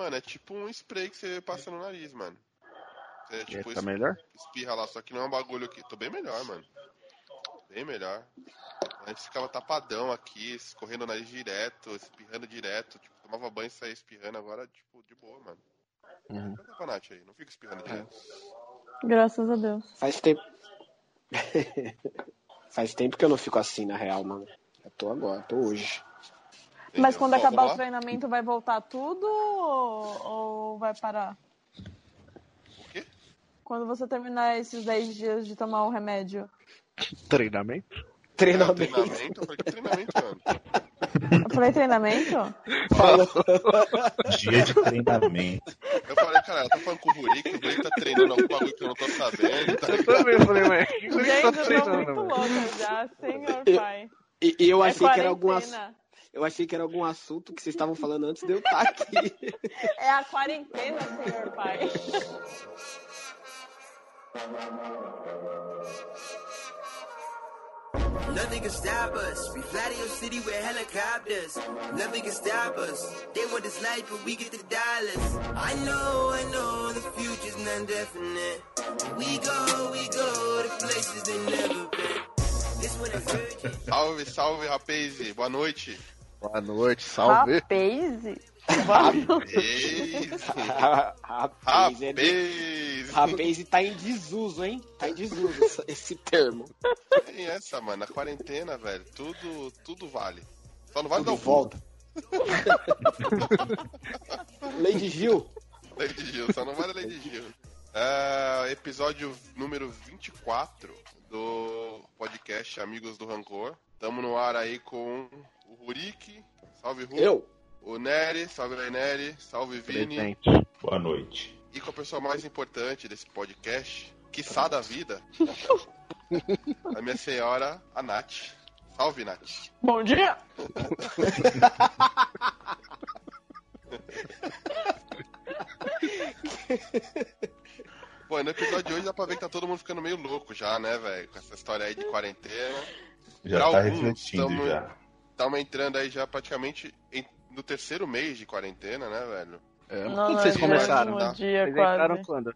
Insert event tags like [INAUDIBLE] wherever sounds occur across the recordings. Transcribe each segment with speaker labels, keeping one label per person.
Speaker 1: Mano, é tipo um spray que você passa no nariz, mano. Você, tipo,
Speaker 2: tá melhor?
Speaker 1: espirra lá, só que não é um bagulho aqui. Tô bem melhor, mano. Bem melhor. Antes ficava tapadão aqui, escorrendo o nariz direto, espirrando direto. Tipo, tomava banho e saía espirrando, agora, tipo, de boa, mano.
Speaker 2: Uhum.
Speaker 1: Cadê a Nath aí? Não fica espirrando direto.
Speaker 3: Graças a Deus.
Speaker 4: Faz tempo. [LAUGHS] Faz tempo que eu não fico assim, na real, mano. Eu tô agora, tô hoje.
Speaker 3: Mas quando acabar o treinamento, vai voltar tudo ou, ou vai parar?
Speaker 1: O quê?
Speaker 3: Quando você terminar esses 10 dias de tomar o remédio.
Speaker 2: Treinamento?
Speaker 4: Treinamento.
Speaker 1: treinamento? Eu falei que treinamento, mano.
Speaker 3: Eu falei treinamento?
Speaker 5: Dia de treinamento.
Speaker 1: Eu falei, cara, ela tá falando com o Rurik, o Rurik tá treinando algum bagulho que eu não tô sabendo, tá
Speaker 2: Eu também falei, mas que que
Speaker 3: Gente,
Speaker 2: tá
Speaker 3: eu tô
Speaker 2: treinando,
Speaker 3: muito louca já, senhor
Speaker 4: Eu-
Speaker 3: pai.
Speaker 4: E, eu
Speaker 3: É
Speaker 4: achei que era algum ass-
Speaker 3: quarentena.
Speaker 4: Eu achei que era algum assunto que vocês estavam falando antes de eu estar aqui. [LAUGHS]
Speaker 3: É a quarentena, senhor pai.
Speaker 6: Nothing can stop us. We fly to your city with helicopters. Nothing can stop us. They want this life, but we get the dollars. I know, I know, the future's not definite. We go, we go to places they never been.
Speaker 1: Salve, salve, rapaz. Boa noite.
Speaker 2: Boa noite, salve.
Speaker 3: Rapaz? [LAUGHS]
Speaker 4: Rapaz, ele-
Speaker 1: rapaz.
Speaker 4: tá em desuso, hein? Tá em desuso essa- esse termo.
Speaker 1: Tem essa, mano. Na quarentena, velho, tudo, tudo vale. Só não vale dar
Speaker 4: Tudo
Speaker 1: o
Speaker 4: volta. [LAUGHS] Lady Gil.
Speaker 1: Lady Gil, só não vale Lady Gil. É, episódio número 24 do podcast Amigos do Rancor. Tamo no ar aí com o Rurik. Salve, Ru.
Speaker 4: Eu.
Speaker 1: O Nery. Salve Nery. Salve, Vini.
Speaker 2: Presente.
Speaker 5: Boa noite.
Speaker 1: E com a pessoa mais importante desse podcast, quiçá da vida, [LAUGHS] a minha senhora, a Nath. Salve, Nath.
Speaker 3: Bom dia!
Speaker 1: Pô, no episódio de hoje dá pra ver que tá todo mundo ficando meio louco já, né, velho? Com essa história aí de quarentena.
Speaker 5: Já
Speaker 1: Pra
Speaker 5: tá
Speaker 1: alguns,
Speaker 5: refletindo
Speaker 1: tamo-
Speaker 5: já.
Speaker 1: Estamos entrando aí já praticamente em- no terceiro mês de quarentena, né, velho?
Speaker 2: É,
Speaker 3: Não,
Speaker 2: quando vocês
Speaker 3: é
Speaker 2: começaram?
Speaker 1: tá?
Speaker 3: dia
Speaker 2: Vocês
Speaker 3: quase.
Speaker 2: entraram quando?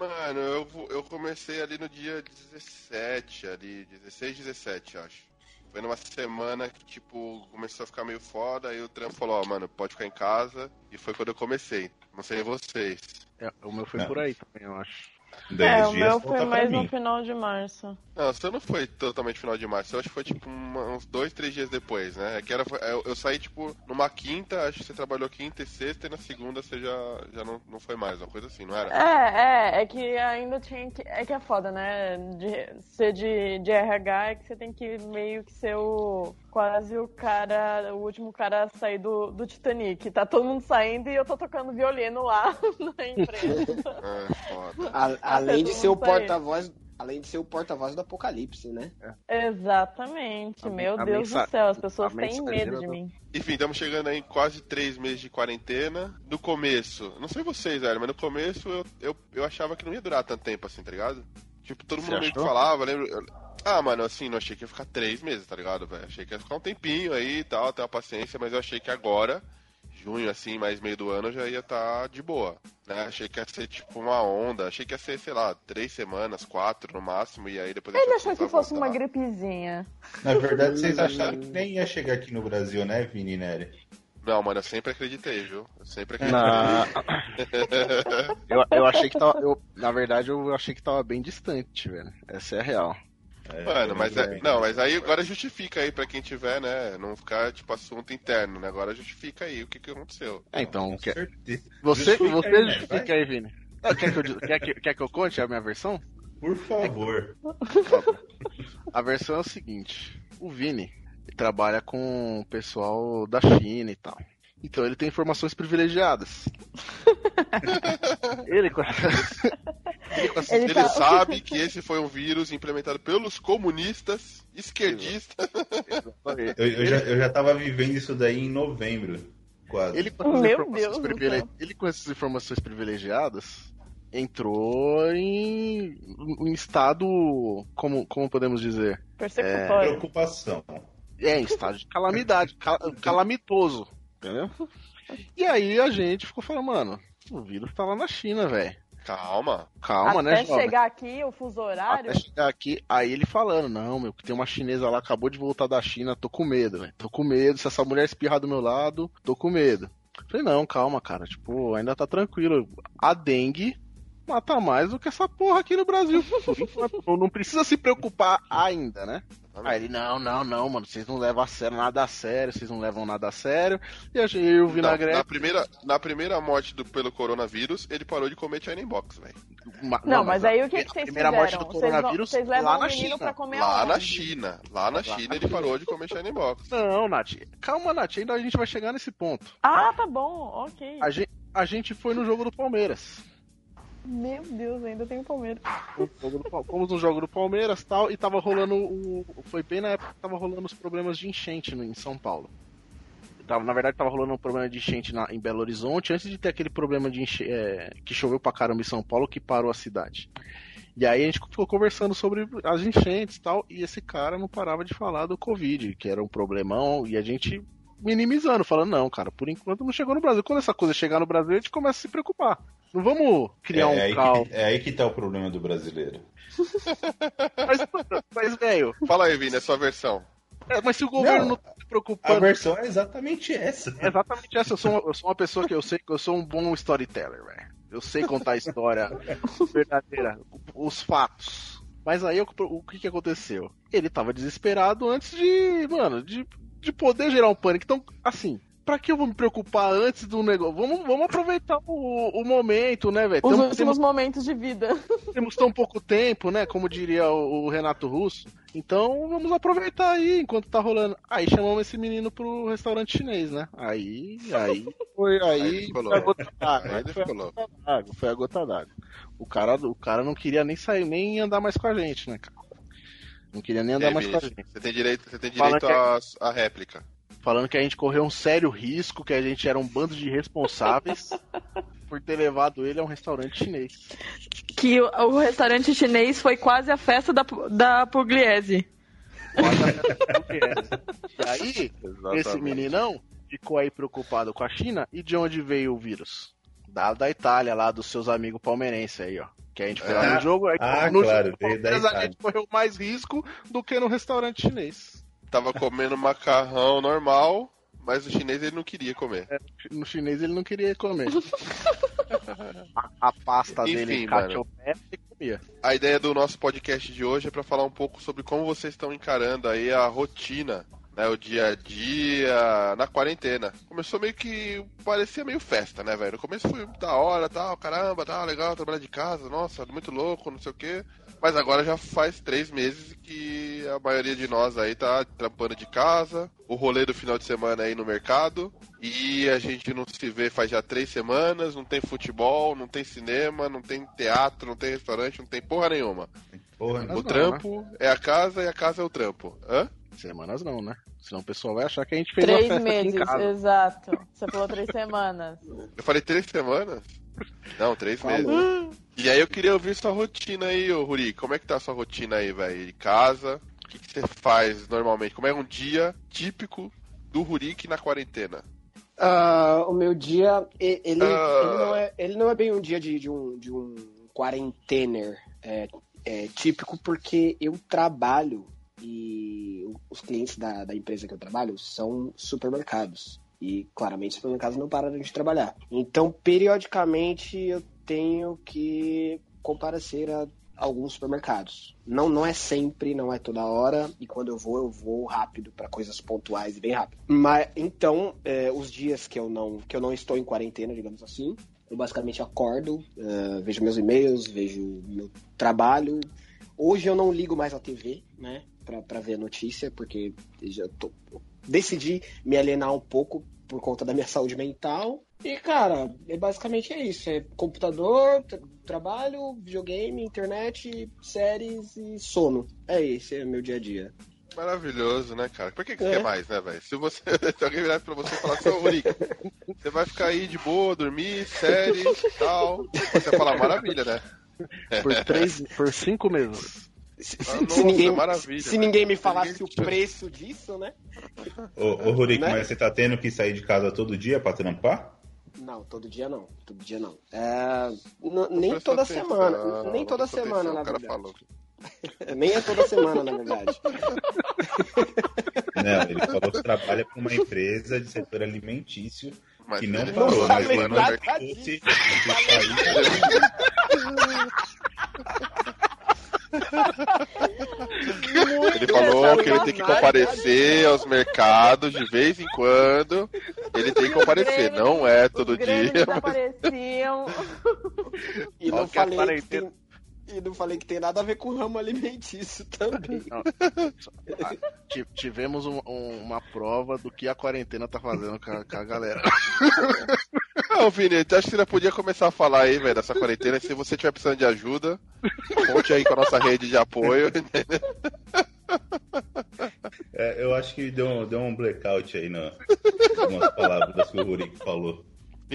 Speaker 1: Mano, eu, eu comecei ali no dia 17, ali, 16, 17, acho. Foi numa semana que, tipo, começou a ficar meio foda, aí o trampo falou, ó, mano, pode ficar em casa, e foi quando eu comecei. Não sei vocês.
Speaker 2: É, o meu foi
Speaker 5: Não.
Speaker 2: por aí também, eu acho.
Speaker 5: Dez
Speaker 3: É, o
Speaker 5: dias
Speaker 3: meu
Speaker 5: volta
Speaker 3: foi mais no final de março.
Speaker 1: Não, você não foi totalmente final de março, eu acho que foi tipo uma- uns dois, três dias depois, né? É que era, eu, eu saí tipo numa quinta, acho que você trabalhou quinta e sexta, e na segunda você já, já não, não foi mais, uma coisa assim, não era?
Speaker 3: É, é, é que ainda tinha que. É que é foda, né? De, ser de, de RH é que você tem que meio que ser o. Quase o cara, o último cara a sair do, do Titanic. Tá todo mundo saindo e eu tô tocando violino lá [LAUGHS] na empresa.
Speaker 1: É, [LAUGHS] foda.
Speaker 4: A- além de ser o porta-voz, além de ser o porta-voz do apocalipse, né?
Speaker 3: Exatamente.
Speaker 2: A-
Speaker 3: Meu
Speaker 2: a
Speaker 3: Deus do céu, as pessoas têm medo de
Speaker 2: do-
Speaker 3: mim.
Speaker 1: Enfim, estamos chegando aí em quase três meses de quarentena. No começo, não sei vocês, velho, mas no começo eu, eu, eu achava que não ia durar tanto tempo assim, tá ligado? Tipo, todo
Speaker 2: Você
Speaker 1: mundo meio que falava, lembro. Ah, mano, assim, não achei que ia ficar três meses, tá ligado, velho? Achei que ia ficar um tempinho aí e tal, ter uma paciência, mas eu achei que agora, junho, assim, mais meio do ano, já ia estar de boa. Né? Achei que ia ser tipo uma onda, achei que ia ser, sei lá, três semanas, quatro no máximo, e aí depois a
Speaker 3: Ele achou que fosse uma
Speaker 1: voltar.
Speaker 3: gripezinha.
Speaker 5: Na verdade, vocês acharam que nem ia chegar aqui no Brasil, né, Vini e Nery?
Speaker 1: Não, mano, eu sempre acreditei, viu? Eu sempre acreditei.
Speaker 2: Na... [LAUGHS] eu, eu achei que tava. Eu, na verdade, eu achei que tava bem distante, velho. Essa é a real.
Speaker 5: É,
Speaker 1: Mano, mas é, não, mas aí agora justifica aí pra quem tiver, né? Não ficar tipo assunto interno, né? Agora justifica aí o que, que aconteceu.
Speaker 2: É, então, quer... você,
Speaker 5: Justifica
Speaker 2: você
Speaker 5: aí, né?
Speaker 2: justifica
Speaker 5: Vai.
Speaker 2: aí, Vini. Ah, Quer que, eu, quer, que, quer que eu conte a minha versão?
Speaker 5: Por favor.
Speaker 2: A versão é o seguinte: o Vini trabalha com o pessoal da China e tal. Então ele tem informações privilegiadas. [LAUGHS] ele com ele com essas-
Speaker 3: Ele
Speaker 1: Ele
Speaker 3: tá-
Speaker 1: sabe que esse foi um vírus implementado pelos comunistas, esquerdistas.
Speaker 5: Eu, eu já, eu já tava vivendo isso daí em novembro, quase.
Speaker 2: Ele com essas
Speaker 3: Meu
Speaker 2: informações
Speaker 3: Deus do
Speaker 2: privile-
Speaker 3: céu.
Speaker 2: ele com essas informações privilegiadas entrou em um estado como como podemos dizer
Speaker 3: Persecutório.
Speaker 5: Preocupação.
Speaker 2: É [LAUGHS] em estado de calamidade [LAUGHS] cal- [LAUGHS] calamitoso entendeu E aí a gente ficou falando, mano, o vírus tá lá na China, velho.
Speaker 1: Calma.
Speaker 2: Calma,
Speaker 3: Até
Speaker 2: né, jovem?
Speaker 3: chegar aqui, o fuso horário.
Speaker 2: Até chegar aqui, aí ele falando, não, meu, que tem uma chinesa lá, acabou de voltar da China, tô com medo, velho. Tô com medo, se essa mulher espirrar do meu lado, tô com medo. Falei, não, calma, cara, tipo, ainda tá tranquilo. A dengue mata mais do que essa porra aqui no Brasil. Não precisa se preocupar ainda, né? Aí ele, não, não, não, mano, vocês não levam a sério nada a sério, vocês não levam nada a sério. E eu, eu o
Speaker 1: Na, na primeira, na primeira morte do, pelo coronavírus, ele parou de comer China Box, velho.
Speaker 2: ma-
Speaker 3: Não, mas aí o que,
Speaker 2: a
Speaker 3: que vocês
Speaker 2: primeira
Speaker 3: fizeram?
Speaker 2: morte do coronavírus
Speaker 3: Vocês levam
Speaker 2: lá
Speaker 3: o
Speaker 2: na China.
Speaker 3: pra comer
Speaker 1: Lá na China. Lá na China ele parou de comer China Box.
Speaker 2: Não, Nath. Calma, Nath, ainda a gente vai chegar nesse ponto.
Speaker 3: Ah, tá bom, ok.
Speaker 2: A gente, a gente foi no jogo do Palmeiras.
Speaker 3: Meu Deus, ainda tem o Palmeiras.
Speaker 2: Fomos no jogo do Palmeiras tal, e tava rolando o. Foi bem na época que tava rolando os problemas de enchente em São Paulo. Na verdade, tava rolando um problema de enchente na- em Belo Horizonte, antes de ter aquele problema de enche, é, que choveu pra caramba em São Paulo que parou a cidade. E aí a gente ficou conversando sobre as enchentes e tal, e esse cara não parava de falar do Covid, que era um problemão, e a gente minimizando, falando, não, cara, por enquanto não chegou no Brasil. Quando essa coisa chegar no Brasil, a gente começa a se preocupar. Não vamos criar
Speaker 5: é,
Speaker 2: um
Speaker 5: aí
Speaker 2: caos.
Speaker 5: que, é aí que tá o problema do brasileiro. [LAUGHS]
Speaker 2: Mas, mas velho,
Speaker 1: Fala aí, Vini, a sua versão.
Speaker 2: É, mas se o governo não,
Speaker 5: Não,
Speaker 2: tá se
Speaker 5: A
Speaker 2: preocupando.
Speaker 5: versão é exatamente essa.
Speaker 2: É exatamente essa. Eu sou, uma, eu sou uma pessoa que eu sei que eu sou um bom storyteller, velho. Eu sei contar a história verdadeira, os fatos. Mas aí o, o que, que aconteceu? Ele tava desesperado antes de, mano, de, de poder gerar um pânico. Então, assim, pra que eu vou me preocupar antes do negócio? Vamos, vamos aproveitar o, o momento, né, velho?
Speaker 3: Os
Speaker 2: Tamo-
Speaker 3: últimos
Speaker 2: Temos,
Speaker 3: momentos de vida. [LAUGHS]
Speaker 2: temos tão pouco tempo, né? Como diria o, o Renato Russo. Então vamos aproveitar aí enquanto tá rolando. Aí chamamos esse menino pro restaurante chinês, né? Aí, aí foi
Speaker 1: Aí
Speaker 2: foi a gota d'água.
Speaker 1: Aí
Speaker 2: foi a gota d'água. Foi a gota d'água. O cara, o cara não queria nem sair, nem andar mais com a gente, né, cara? Não queria nem andar
Speaker 1: Ei,
Speaker 2: mais com a gente.
Speaker 1: Você tem direito, você tem direito
Speaker 2: é-
Speaker 1: à, à réplica.
Speaker 2: Falando que a gente correu um sério risco, que a gente era um bando de irresponsáveis [LAUGHS] por ter levado ele a um restaurante chinês.
Speaker 3: Que o, o restaurante chinês foi quase a festa da, da Pugliese.
Speaker 2: E aí, [LAUGHS] esse meninão ficou aí preocupado com a China e de onde veio o vírus? Da, da Itália, lá dos seus amigos palmeirenses aí, ó. Que a gente foi lá
Speaker 5: Ah,
Speaker 2: no jogo, aí
Speaker 5: ah,
Speaker 2: no
Speaker 5: claro,
Speaker 2: jogo Palmeiras a gente correu mais risco do que no restaurante chinês.
Speaker 1: Tava comendo macarrão normal, mas o chinês ele não queria comer.
Speaker 2: No chinês ele não queria comer. [LAUGHS] a, a pasta
Speaker 1: Enfim,
Speaker 2: dele, cachopé, ele comia.
Speaker 1: A ideia do nosso podcast de hoje é pra falar um pouco sobre como vocês estão encarando aí a rotina, né, o dia a dia na quarentena. Começou meio que parecia meio festa, né, velho? No começo foi da hora, tal, caramba, tal, legal trabalhar de casa, nossa, muito louco, não sei o quê. Mas agora já faz três meses que a maioria de nós aí tá trampando de casa, o rolê do final de semana aí no mercado, e a gente não se vê faz já três semanas, não tem futebol, não tem cinema, não tem teatro, não tem restaurante, não tem porra nenhuma.
Speaker 5: Porra,
Speaker 1: O
Speaker 2: não,
Speaker 1: trampo é a casa e a casa é o trampo. Hã?
Speaker 2: Semanas não, né? Senão o pessoal vai achar que a gente fez uma
Speaker 3: Três
Speaker 2: festa
Speaker 3: meses,
Speaker 2: aqui em casa.
Speaker 3: exato. Você falou três semanas.
Speaker 1: Eu falei três semanas? Não, três
Speaker 4: Falou.
Speaker 1: meses. E aí eu queria ouvir sua rotina aí, ô Ruri. Como é que tá a sua rotina aí, velho? De casa? O que, que você faz normalmente? Como é um dia típico do Rurik na quarentena?
Speaker 4: Ah, o meu dia, e- ele,
Speaker 1: Ah.
Speaker 4: ele, não é, ele não é bem um dia de, de um, de um quarentener é, é, típico, porque eu trabalho e os clientes da, da empresa que eu trabalho são supermercados. E claramente os supermercados não param de trabalhar. Então, periodicamente, eu tenho que comparecer a alguns supermercados. Não, não é sempre, não é toda hora, e quando eu vou, eu vou rápido para coisas pontuais e bem rápido. Mas então, é, os dias que eu não que eu não estou em quarentena, digamos assim, eu basicamente acordo, é, vejo meus e-mails, vejo meu trabalho. Hoje eu não ligo mais a TV, né, para ver a notícia, porque já tô, eu decidi me alienar um pouco por conta da minha [LAUGHS] saúde mental. E, cara, é basicamente é isso. É computador, tra- trabalho, videogame, internet, séries e sono. É esse, é meu dia a dia.
Speaker 1: Maravilhoso, né, cara? Por que, que você
Speaker 4: É.
Speaker 1: quer mais, né, velho? Se você [LAUGHS] se alguém virar pra você e falar assim, ô Rurik, você vai ficar aí de boa, dormir, série, tal. Você vai falar maravilha, né?
Speaker 2: Por três, por cinco meses. [LAUGHS]
Speaker 4: Se,
Speaker 1: Ah,
Speaker 4: se
Speaker 1: nossa,
Speaker 4: ninguém,
Speaker 1: maravilha,
Speaker 4: se ninguém me falasse o preço disso, né?
Speaker 5: Ô, ô Rurik,
Speaker 4: Né?
Speaker 5: mas você tá tendo que sair de casa todo dia pra trampar?
Speaker 4: Não, todo dia não. Todo dia não. É, nem toda
Speaker 1: atenção,
Speaker 4: semana. Nem toda semana,
Speaker 1: atenção,
Speaker 4: na verdade.
Speaker 1: falou. [LAUGHS]
Speaker 4: Nem é toda semana, na verdade.
Speaker 5: Não, ele falou que trabalha pra uma empresa de setor alimentício
Speaker 1: Mas
Speaker 5: que não parou,
Speaker 1: falou,
Speaker 5: mas mano,
Speaker 4: nada
Speaker 5: se fosse-. [LAUGHS] [LAUGHS]
Speaker 1: Ele falou que ele tem que comparecer aos mercados de vez em quando. Ele tem que comparecer, não é todo dia.
Speaker 3: desapareciam.
Speaker 4: E não,
Speaker 2: Qual que a
Speaker 4: falei que tem, e não falei que tem nada a ver com o ramo alimentício também.
Speaker 2: Ti- Tivemos um- um- uma prova do que a quarentena tá fazendo com a, com a galera.
Speaker 1: Não, Vini, acho que você já podia começar a falar aí, velho, dessa quarentena. Se você estiver precisando de ajuda, conte aí com a nossa rede de apoio.
Speaker 5: É, eu acho que deu, deu um blackout aí na algumas palavras que o Rurik falou.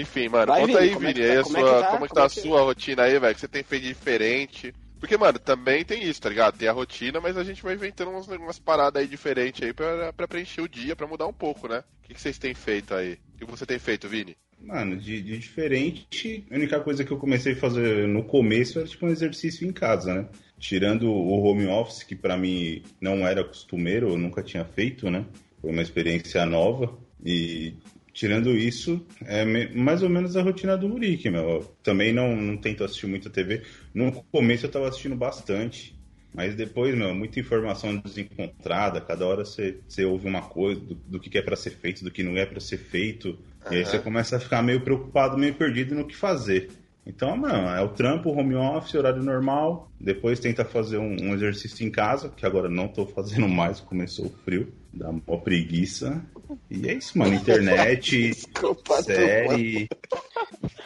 Speaker 1: Enfim, mano,
Speaker 4: Vai,
Speaker 1: conta
Speaker 4: Vini,
Speaker 1: aí,
Speaker 4: como é
Speaker 1: Vini,
Speaker 4: tá-
Speaker 1: aí a
Speaker 4: como é
Speaker 1: sua,
Speaker 4: tá?
Speaker 1: como é que tá
Speaker 4: é
Speaker 1: a
Speaker 4: que-
Speaker 1: sua rotina aí, velho, que você tem feito diferente. Porque, mano, também tem isso, tá ligado? Tem a rotina, mas a gente vai inventando umas, umas paradas aí diferentes aí pra, pra preencher o dia, pra mudar um pouco, né? O que, que vocês têm feito aí? O que você tem feito, Vini?
Speaker 5: Mano, de, de diferente, a única coisa que eu comecei a fazer no começo era tipo um exercício em casa, né? Tirando o home office, que pra mim não era costumeiro, eu nunca tinha feito, né? Foi uma experiência nova. E tirando isso, é mais ou menos a rotina do Urique, meu. Eu também não, não tento assistir muita TV. No começo eu tava assistindo bastante. Mas depois, meu, muita informação desencontrada, cada hora você, você ouve uma coisa do, do que é pra ser feito, do que não é pra ser feito. E aí você começa a ficar meio preocupado, meio perdido no que fazer. Então, mano, é o trampo, home office, horário normal. Depois tenta fazer um, um exercício em casa, que agora não tô fazendo [LAUGHS] mais, começou o frio. Dá uma preguiça. E é isso, mano. Internet, [LAUGHS]
Speaker 4: Desculpa do
Speaker 5: série.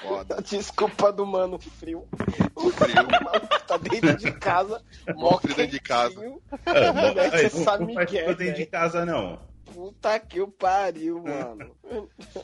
Speaker 1: Foda.
Speaker 4: Desculpa do mano frio. O
Speaker 1: Frio. [LAUGHS]
Speaker 4: maluco tá dentro de casa, mó
Speaker 1: frio dentro de casa.
Speaker 5: Ah,
Speaker 4: Como é
Speaker 5: não,
Speaker 4: sabe
Speaker 5: não
Speaker 4: é,
Speaker 5: tudo dentro de
Speaker 4: velho?
Speaker 5: casa, não.
Speaker 4: Puta que o pariu, [LAUGHS] mano.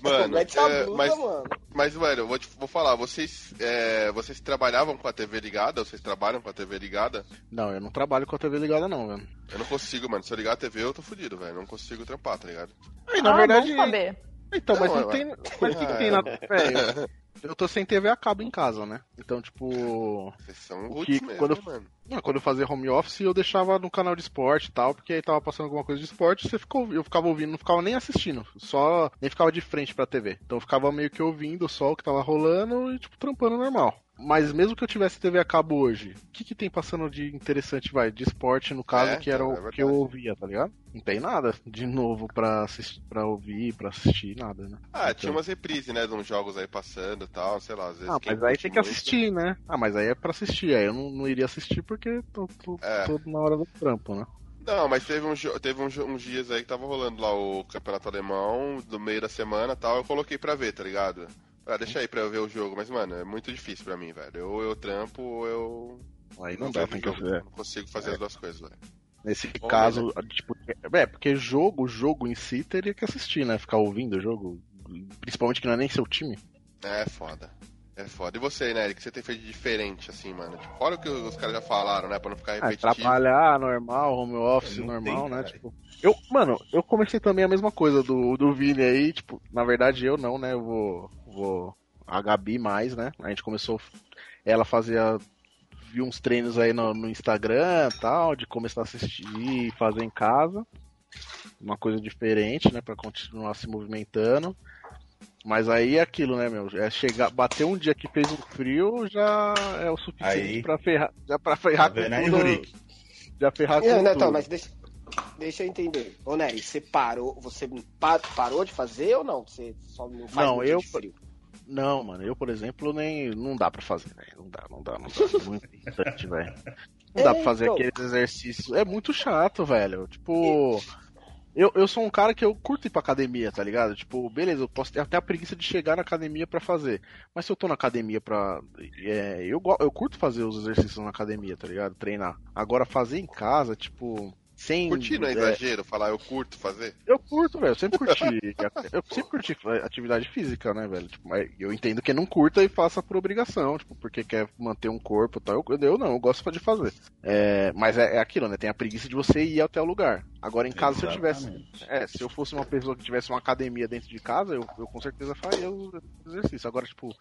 Speaker 1: Mano,
Speaker 4: Mete a
Speaker 1: é, mas,
Speaker 4: mano.
Speaker 1: mas, velho, eu vou, te, vou falar, vocês, é, vocês trabalhavam com a TV ligada? Vocês trabalham com a TV ligada?
Speaker 2: Não, eu não trabalho com a TV ligada, não, velho.
Speaker 1: Eu não consigo, mano. Se eu ligar a TV, eu tô fudido, velho. Não consigo trampar, tá ligado?
Speaker 2: Aí, na
Speaker 3: ah,
Speaker 2: verdade.
Speaker 3: bom saber.
Speaker 2: Então, mas
Speaker 1: Não,
Speaker 2: não
Speaker 1: é-
Speaker 2: tem. Mas o que, que tem na. [LAUGHS] Eu tô sem TV a cabo em casa, né? Então, tipo.
Speaker 1: Vocês são
Speaker 2: O
Speaker 1: roots
Speaker 2: que-
Speaker 1: mesmo,
Speaker 2: quando-
Speaker 1: mano?
Speaker 2: Não, quando eu fazia home office, eu deixava no canal de esporte e tal, porque aí tava passando alguma coisa de esporte, você ficou, eu ficava ouvindo, não ficava nem assistindo, só nem ficava de frente pra TV. Então eu ficava meio que ouvindo só o que tava rolando e, tipo, trampando normal. Mas mesmo que eu tivesse TV a cabo hoje, o que, que tem passando de interessante, vai, de esporte, no caso,
Speaker 1: É,
Speaker 2: que era
Speaker 1: então,
Speaker 2: o
Speaker 1: é
Speaker 2: que eu ouvia, tá ligado? Não tem nada de novo pra, assistir, pra ouvir, pra assistir, nada, né?
Speaker 1: Ah,
Speaker 2: Então-
Speaker 1: tinha umas reprises, né? De uns jogos aí passando e tal, sei lá, às vezes.
Speaker 2: Ah, mas aí tem que assistir, né? Ah, mas aí é pra assistir. Aí eu não, não iria assistir porque tô, tô,
Speaker 1: É.
Speaker 2: tô na hora do trampo, né?
Speaker 1: Não, mas teve, um, teve jo- uns dias aí que tava rolando lá o campeonato alemão, do meio da semana e tal, eu coloquei pra ver, tá ligado? Ah, deixa aí pra eu ver o jogo, mas, mano, é muito difícil pra mim, velho. Ou eu trampo, ou eu.
Speaker 2: Aí não dá,
Speaker 1: vejo
Speaker 2: tem que ver.
Speaker 1: Não consigo fazer as duas coisas, velho.
Speaker 2: Nesse
Speaker 1: Bom,
Speaker 2: caso, tipo, é, porque jogo, jogo em si teria que assistir, né? Ficar ouvindo o jogo, principalmente que não é nem seu time.
Speaker 1: É foda. É foda. E você, né, Eric? O que você tem feito de diferente, assim, mano? Tipo, fora o que os caras já falaram, né? Pra não ficar
Speaker 2: Ah,
Speaker 1: repetitivo.
Speaker 2: trabalhar normal, home office normal,
Speaker 5: tem,
Speaker 2: né?
Speaker 5: cara.
Speaker 2: Tipo, eu, mano, eu comecei também a mesma coisa do, do Vini aí, tipo, na verdade eu não, né? Eu vou, vou a Gabi mais, né? A gente começou, ela fazia vi uns treinos aí no, no Instagram tal, de começar a assistir e fazer em casa. Uma coisa diferente, né? Pra continuar se movimentando. Mas aí é aquilo, né, meu? É chegar, bater um dia que fez um frio já é o suficiente
Speaker 5: Aí-
Speaker 2: pra ferrar, já pra
Speaker 5: Tá
Speaker 2: ferrar
Speaker 5: vendo aí,
Speaker 2: com tudo. Já ferrar com
Speaker 4: Não, não,
Speaker 2: tudo.
Speaker 4: então, mas deixa, deixa eu entender. Ô, Nery, você parou, você pa- parou de fazer ou não? Você só não faz
Speaker 2: Não,
Speaker 4: dia
Speaker 2: eu-
Speaker 4: de frio?
Speaker 2: Não, mano, eu, por exemplo, nem. Não dá pra fazer, velho. Não dá, não dá, não dá. Muito irritante, [LAUGHS] velho. Não dá
Speaker 4: É,
Speaker 2: pra fazer
Speaker 4: então.
Speaker 2: aqueles exercícios. É muito chato, velho. Tipo. Eu, eu sou um cara que eu curto ir pra academia, tá ligado? Tipo, beleza, eu posso ter até a preguiça de chegar na academia pra fazer. Mas se eu tô na academia pra. É, eu, eu curto fazer os exercícios na academia, tá ligado? Treinar. Agora, fazer em casa, tipo. Sem.
Speaker 1: Curtir não é
Speaker 2: é,
Speaker 1: exagero, falar eu curto fazer.
Speaker 2: eu curto, velho. Eu sempre curti. [LAUGHS] eu sempre curti atividade física, né, velho? Tipo, mas eu entendo que não curta e faça por obrigação, tipo, porque quer manter um corpo e tal. Eu, eu não, eu gosto de fazer. É, mas é, é aquilo, né? Tem a preguiça de você ir até o lugar. Agora, em casa, se eu tivesse.
Speaker 5: Exatamente.
Speaker 2: É, se eu fosse uma pessoa que tivesse uma academia dentro de casa, eu, eu com certeza faria o exercício. Agora, tipo,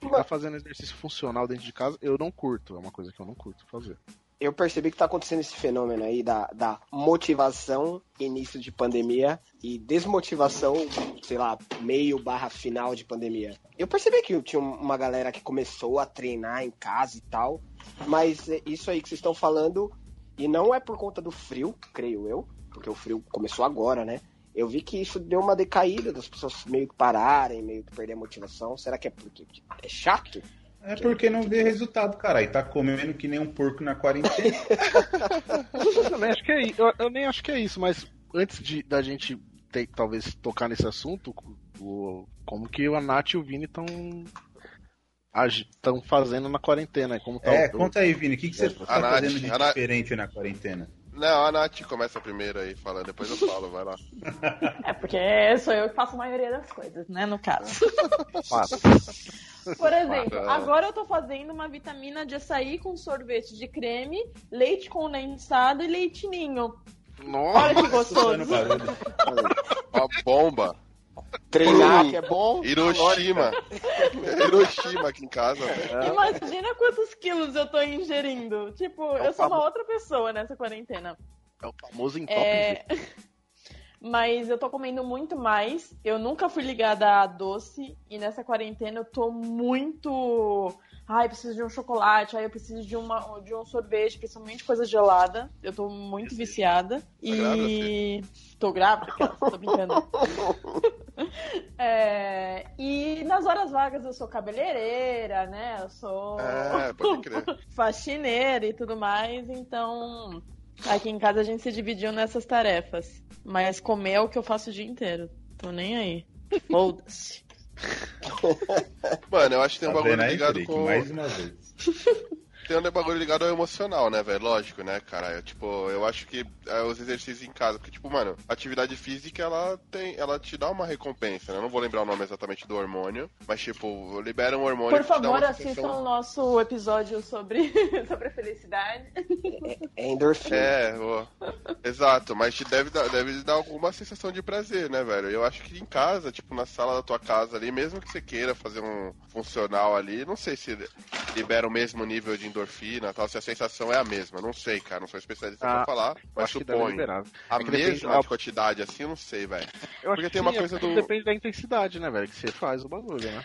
Speaker 2: ficar fazendo exercício funcional dentro de casa, eu não curto. É uma coisa que eu não curto fazer.
Speaker 4: Eu percebi que tá acontecendo esse fenômeno aí da, da motivação início de pandemia e desmotivação, sei lá, meio barra final de pandemia. Eu percebi que tinha uma galera que começou a treinar em casa e tal, mas é isso aí que vocês estão falando, e não é por conta do frio, creio eu, porque o frio começou agora, né? Eu vi que isso deu uma decaída das pessoas meio que pararem, meio que perder a motivação. Será que é porque é chato?
Speaker 5: É porque não vê resultado, cara. E tá comendo que nem um porco na quarentena. [LAUGHS]
Speaker 2: Eu também acho que é, eu, eu nem acho que é isso, mas antes de, da gente ter, talvez tocar nesse assunto, o- como que a Nath e o Vini estão estão fazendo na quarentena? Como tá
Speaker 5: é,
Speaker 2: o-
Speaker 5: conta aí, Vini. O que, que você tá
Speaker 1: Nath,
Speaker 5: fazendo de diferente na quarentena?
Speaker 1: Não, a Nath começa primeiro aí, fala, depois eu falo, vai lá. [LAUGHS]
Speaker 3: É porque sou eu que faço a maioria das coisas, né, no caso.
Speaker 2: Fato.
Speaker 3: Por exemplo, agora eu tô fazendo uma vitamina de açaí com sorvete de creme, leite condensado e leite ninho. Olha
Speaker 2: Nossa,
Speaker 3: que gostoso.
Speaker 1: Uma bomba.
Speaker 4: Treinar que é bom.
Speaker 1: Hiroshima. [LAUGHS] Hiroshima aqui em casa, velho.
Speaker 3: Imagina quantos quilos eu tô ingerindo. Tipo, eu sou uma outra pessoa nessa quarentena.
Speaker 2: é o famoso entope.
Speaker 3: É... [LAUGHS] Mas eu tô comendo muito mais. Eu nunca fui ligada a doce. E nessa quarentena eu tô muito. Ai, preciso de um chocolate. Ai, eu preciso de, uma, de um sorvete, principalmente coisa gelada. Eu tô muito viciada. E. Tô grávida, cara, tô brincando. [LAUGHS] É, E nas horas vagas eu sou cabeleireira, né? Eu sou
Speaker 1: É, [LAUGHS]
Speaker 3: faxineira e tudo mais, então aqui em casa a gente se dividiu nessas tarefas. Mas comer é o que eu faço o dia inteiro. Tô nem aí. [LAUGHS] Foda-se.
Speaker 1: Mano, eu acho que tem um
Speaker 5: Tá
Speaker 1: bagulho ligado com.
Speaker 5: Mais uma vez. [LAUGHS]
Speaker 1: Tem um bagulho ligado ao emocional, né, velho? Lógico, né, cara? Tipo, eu acho que é, os exercícios em casa, porque, tipo, mano, atividade física, ela tem. Ela te dá uma recompensa, né? Eu não vou lembrar o nome exatamente do hormônio, mas, tipo, libera um hormônio
Speaker 3: Por favor, assistam
Speaker 1: sensação-
Speaker 3: o nosso episódio sobre, [LAUGHS] sobre a felicidade.
Speaker 4: É endorfina.
Speaker 1: É, exato, mas te deve dar, deve dar alguma sensação de prazer, né, velho? Eu acho que em casa, tipo, na sala da tua casa ali, mesmo que você queira fazer um funcional ali, não sei se libera o mesmo nível de endorfina tal, se a sensação é a mesma. Não sei, cara, não sou especialista
Speaker 2: Ah,
Speaker 1: pra falar, mas
Speaker 2: acho que deve
Speaker 1: suponho. A
Speaker 2: É que depende-
Speaker 1: mesma
Speaker 2: ah,
Speaker 1: quantidade assim, eu não sei, velho.
Speaker 2: Eu acho
Speaker 1: Porque
Speaker 2: que
Speaker 1: tem uma
Speaker 2: sim,
Speaker 1: coisa
Speaker 2: é-
Speaker 1: do-
Speaker 2: Depende da intensidade, né, velho? Que você faz o bagulho, né?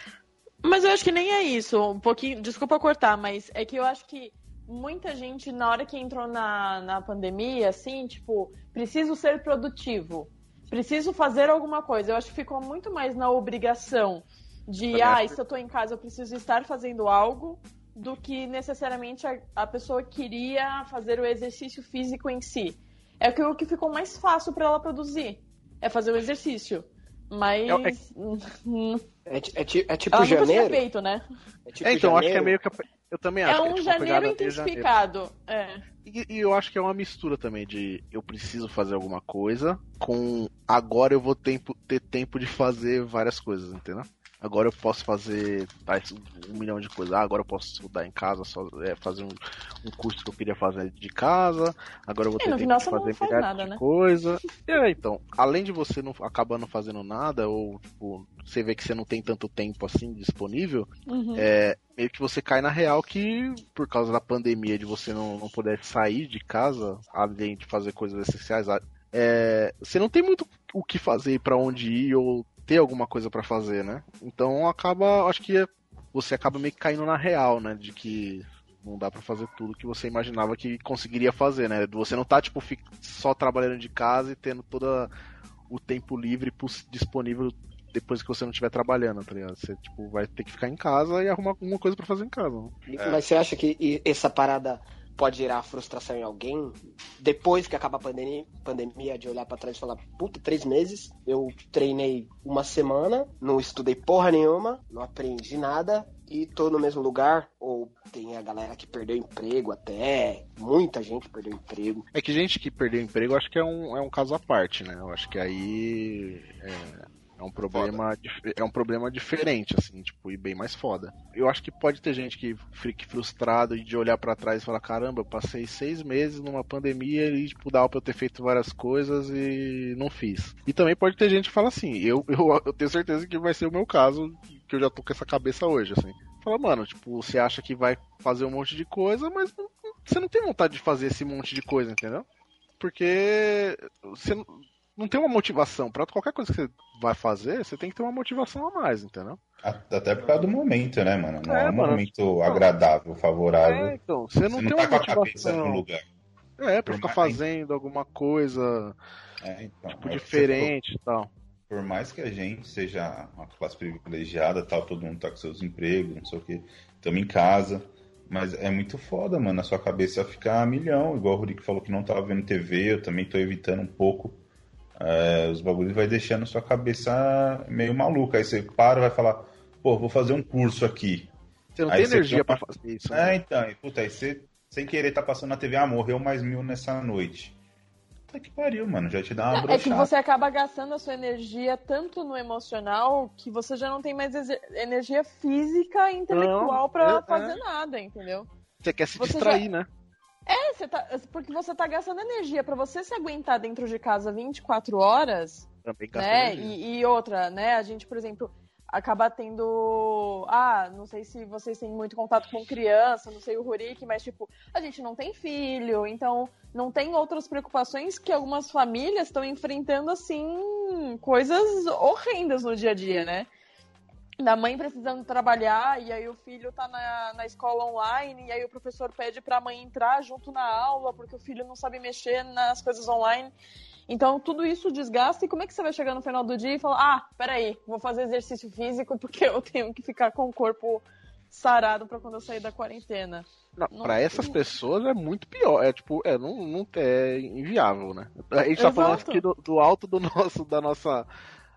Speaker 3: Mas eu acho que nem é isso. Um pouquinho. Desculpa cortar, mas é que eu acho que muita gente, na hora que entrou na, na pandemia, assim, tipo, preciso ser produtivo. Preciso fazer alguma coisa. Eu acho que ficou muito mais na obrigação de, ah,
Speaker 2: acho
Speaker 3: se eu tô em casa, eu preciso estar fazendo algo, do que necessariamente a, a pessoa queria fazer o exercício físico em si. É que o que ficou mais fácil para ela produzir. É fazer o exercício. Mas. [LAUGHS]
Speaker 4: É, ti- é ti- é tipo
Speaker 3: ela nunca tinha
Speaker 4: janeiro?
Speaker 3: feito, né?
Speaker 4: É tipo
Speaker 2: É, então, acho que é
Speaker 4: janeiro?
Speaker 2: meio que. Eu também
Speaker 3: É
Speaker 2: acho. que
Speaker 3: um
Speaker 2: tipo, a
Speaker 3: janeiro intensificado. É.
Speaker 2: E, e eu acho que é uma mistura também de eu preciso fazer alguma coisa com agora eu vou tempo, ter tempo de fazer várias coisas, entendeu? Agora eu posso fazer tais- um milhão de coisas. Ah, agora eu posso estudar em casa, só, é, fazer um, um curso que eu queria fazer de casa. Agora eu vou
Speaker 3: É,
Speaker 2: ter
Speaker 3: não
Speaker 2: fazer
Speaker 3: faz nada,
Speaker 2: de
Speaker 3: né?
Speaker 2: coisa. [LAUGHS] É, então, além de você não acabar não fazendo nada, ou tipo, você vê que você não tem tanto tempo assim disponível,
Speaker 3: Uhum.
Speaker 2: é, meio que você cai na real que, por causa da pandemia, de você não, não poder sair de casa, além de fazer coisas essenciais, é, você não tem muito o que fazer, pra onde ir, ou ter alguma coisa pra fazer, né? Então acaba, acho que você acaba meio que caindo na real, né? De que não dá pra fazer tudo que você imaginava que conseguiria fazer, né? Você não tá, tipo, só trabalhando de casa e tendo todo o tempo livre disponível depois que você não estiver trabalhando, tá ligado? Você, tipo, vai ter que ficar em casa e arrumar alguma coisa pra fazer em casa. né?
Speaker 4: Mas você acha que essa parada pode gerar frustração em alguém? Depois que acaba a pandemia, pandemia de olhar pra trás e falar, puta, três meses, eu treinei uma semana, não estudei porra nenhuma, não aprendi nada e tô no mesmo lugar, ou tem a galera que perdeu emprego até, muita gente perdeu emprego.
Speaker 2: É que gente que perdeu emprego, acho que é um, é um caso à parte, né? Eu acho que aí é, é um problema é um problema diferente, assim, tipo, e bem mais foda. Eu acho que pode ter gente que fique frustrado de olhar pra trás e falar, caramba, eu passei seis meses numa pandemia e, tipo, dava pra eu ter feito várias coisas e não fiz. E também pode ter gente que fala assim, eu, [LAUGHS] eu, eu tenho certeza que vai ser o meu caso, que eu já tô com essa cabeça hoje, assim. Fala, mano, tipo, você acha que vai fazer um monte de coisa, mas não- você não tem vontade de fazer esse monte de coisa, entendeu? Porque você não- não tem uma motivação. Pra qualquer coisa que você vai fazer, você tem que ter uma motivação a mais, entendeu?
Speaker 5: Até por causa do momento, né, mano? Não
Speaker 2: É,
Speaker 5: é, um
Speaker 2: mano.
Speaker 5: momento agradável, favorável.
Speaker 2: É, então, você não
Speaker 5: Você não
Speaker 2: tem
Speaker 5: tá
Speaker 2: uma
Speaker 5: com a cabeça no lugar.
Speaker 2: É, pra
Speaker 5: Por
Speaker 2: ficar
Speaker 5: mais-
Speaker 2: fazendo alguma coisa
Speaker 5: É, então,
Speaker 2: tipo,
Speaker 5: é
Speaker 2: diferente e tal.
Speaker 5: Por mais que a gente seja uma classe privilegiada, tal, todo mundo tá com seus empregos, não sei o que, estamos em casa. Mas é muito foda, mano. A sua cabeça ficar a milhão. Igual o Rodrigo falou que não tava vendo TV, eu também tô evitando um pouco. É, os bagulhos vai deixando sua cabeça meio maluca. Aí você para e vai falar, pô, vou fazer um curso aqui.
Speaker 2: Você não
Speaker 5: Aí
Speaker 2: tem energia
Speaker 5: tem
Speaker 2: pra fazer isso.
Speaker 5: É,
Speaker 2: né?
Speaker 5: então, e, puta, aí você, sem querer, tá passando na TV, ah, morreu mais mil nessa noite. Puta que pariu, mano, já te dá uma
Speaker 3: É que
Speaker 5: brochada.
Speaker 3: você acaba gastando a sua energia tanto no emocional que você já não tem mais energia física e intelectual
Speaker 2: Não,
Speaker 3: pra
Speaker 2: é-
Speaker 3: fazer
Speaker 2: é.
Speaker 3: nada, entendeu?
Speaker 2: Você quer se
Speaker 3: Você
Speaker 2: distrair, né?
Speaker 3: É, você tá, porque você tá gastando energia pra você se aguentar dentro de casa 24 horas,
Speaker 2: Também
Speaker 3: né? E, e outra, né? A gente, por exemplo, acaba tendo. Ah, não sei se vocês têm muito contato com criança, não sei o Rurik, mas tipo, a gente não tem filho, então não tem outras preocupações que algumas famílias estão enfrentando, assim, coisas horrendas no dia a dia, né? Da mãe precisando trabalhar, e aí o filho tá na, na escola online, e aí o professor pede pra mãe entrar junto na aula, porque o filho não sabe mexer nas coisas online. Então, tudo isso desgasta, e como é que você vai chegar no final do dia e falar, ah, peraí, vou fazer exercício físico porque eu tenho que ficar com o corpo sarado pra quando eu sair da quarentena.
Speaker 2: Pra essas pessoas é muito pior. É tipo, é, não, não é inviável, né? A gente tá falando
Speaker 3: Exato.
Speaker 2: aqui do, do alto do nosso, da nossa.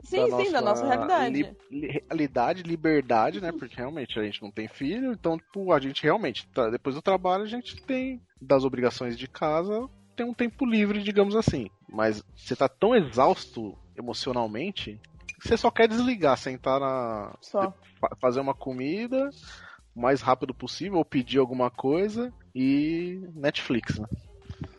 Speaker 3: Sim, sim, da nossa realidade.
Speaker 2: li- li- realidade, liberdade, né? Porque realmente a gente não tem filho, então, tipo, a gente realmente, tá- depois do trabalho, a gente tem, das obrigações de casa, tem um tempo livre, digamos assim. Mas você tá tão exausto emocionalmente, que você só quer desligar, sentar na.
Speaker 3: Só.
Speaker 2: fa- fazer uma comida o mais rápido possível, ou pedir alguma coisa e Netflix, né?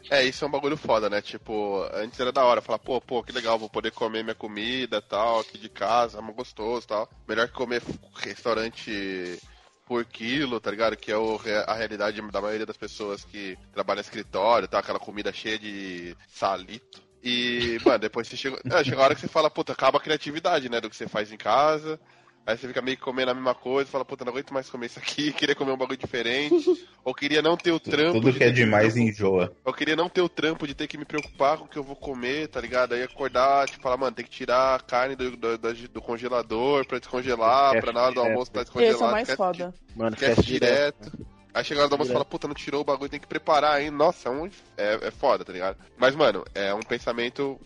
Speaker 1: É, isso é um bagulho foda, né? Tipo, antes era da hora falar, pô, pô, que legal, vou poder comer minha comida tal, aqui de casa, é gostoso tal. Melhor que comer restaurante por quilo, tá ligado? Que é o, a realidade da maioria das pessoas que trabalham em escritório, tá? Aquela comida cheia de salito. E, mano, depois você chega. [LAUGHS] É, chega a hora que você fala, puta, acaba a criatividade, né? Do que você faz em casa. Aí você fica meio que comendo a mesma coisa, fala, puta, não aguento mais comer isso aqui, [LAUGHS] queria comer um bagulho diferente. ou queria não ter o trampo.
Speaker 5: Tudo
Speaker 1: de
Speaker 5: que é demais
Speaker 1: preocup-
Speaker 5: enjoa.
Speaker 1: Eu queria não ter o trampo de ter que me preocupar com o que eu vou comer, tá ligado? Aí acordar, tipo, falar, mano, tem que tirar a carne do, do, do- do congelador pra descongelar,
Speaker 2: Esquece
Speaker 1: pra na hora do
Speaker 2: direto.
Speaker 1: almoço tá descongelado.
Speaker 3: Esse é o mais foda.
Speaker 2: Mano,
Speaker 1: Esquece
Speaker 2: direto.
Speaker 1: direto. Aí chega a hora do almoço e fala, puta, não tirou o bagulho, tem que preparar, hein? Nossa, é, um, é, é foda, tá ligado? Mas, mano, é um pensamento,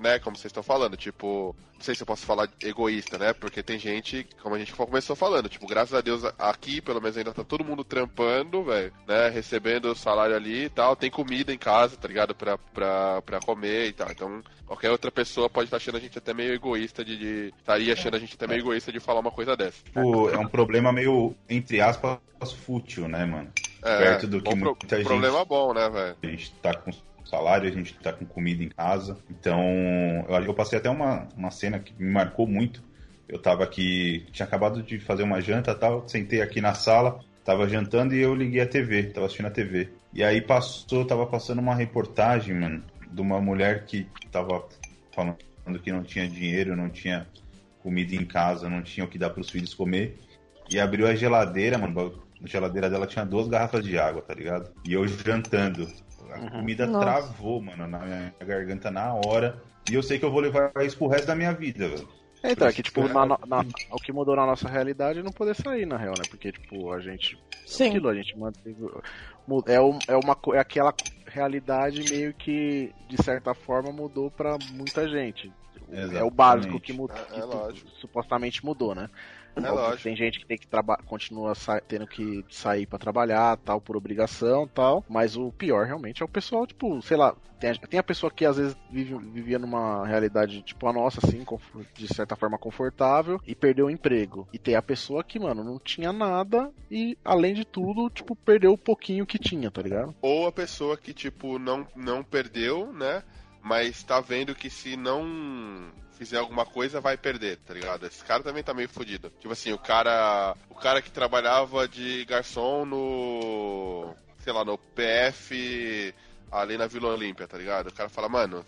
Speaker 1: né, como vocês estão falando, tipo, não sei se eu posso falar egoísta, né? Porque tem gente, como a gente começou falando, tipo, graças a Deus aqui, pelo menos ainda tá todo mundo trampando, velho, né? Recebendo o salário ali e tal, tem comida em casa, tá ligado? Pra, pra, pra comer e tal. Então, qualquer outra pessoa pode estar achando a gente até meio egoísta de. de estaria achando a gente até meio egoísta de falar uma coisa dessa.
Speaker 5: Tipo, é um problema meio, entre aspas, fútil, né, mano?
Speaker 1: É,
Speaker 5: Perto do que
Speaker 1: bom pro-
Speaker 5: muita gente-
Speaker 1: problema bom, né, velho?
Speaker 5: A gente tá com salário, a gente tá com comida em casa. Então, eu, eu passei até uma, uma cena que me marcou muito. Eu tava aqui, tinha acabado de fazer uma janta tal, sentei aqui na sala, tava jantando e eu liguei a TV, tava assistindo a TV. E aí passou, tava passando uma reportagem, mano, de uma mulher que tava falando que não tinha dinheiro, não tinha comida em casa, não tinha o que dar pros filhos comer. E abriu a geladeira, mano. Na geladeira dela tinha duas garrafas de água, tá ligado? E eu jantando. A
Speaker 2: Uhum.
Speaker 5: comida
Speaker 3: Nossa.
Speaker 5: travou, mano, na minha garganta na hora. E eu sei que eu vou levar isso pro resto da minha vida, velho.
Speaker 2: É, então, é que, tipo, na, na- na- o que mudou na nossa realidade é não poder sair, na real, né? Porque, tipo, a gente.
Speaker 3: Sim.
Speaker 2: Aquilo, a gente manteve. É, um- é, uma, é aquela realidade meio que, de certa forma, mudou pra muita gente. É o básico
Speaker 5: Exatamente.
Speaker 2: que, mudou,
Speaker 1: É,
Speaker 2: que
Speaker 1: é
Speaker 2: tu-
Speaker 1: lógico.
Speaker 2: supostamente mudou, né?
Speaker 1: É
Speaker 2: Óbvio. Tem gente que tem que trabalhar, continua tendo que sair pra trabalhar, tal, por obrigação, tal. Mas o pior realmente é o pessoal, tipo, sei lá, tem a, tem a pessoa que às vezes vive, vivia numa realidade tipo a nossa, assim, de certa forma confortável e perdeu o emprego. E tem a pessoa que, mano, não tinha nada e além de tudo, tipo, perdeu o pouquinho que tinha, tá ligado?
Speaker 1: Ou a pessoa que, tipo, não, não perdeu, né? Mas tá vendo que se não fizer alguma coisa, vai perder, tá ligado? Esse cara também tá meio fodido. Tipo assim, o cara. O cara que trabalhava de garçom no. sei lá, no PF ali na Vila Olímpia, tá ligado? O cara fala, mano,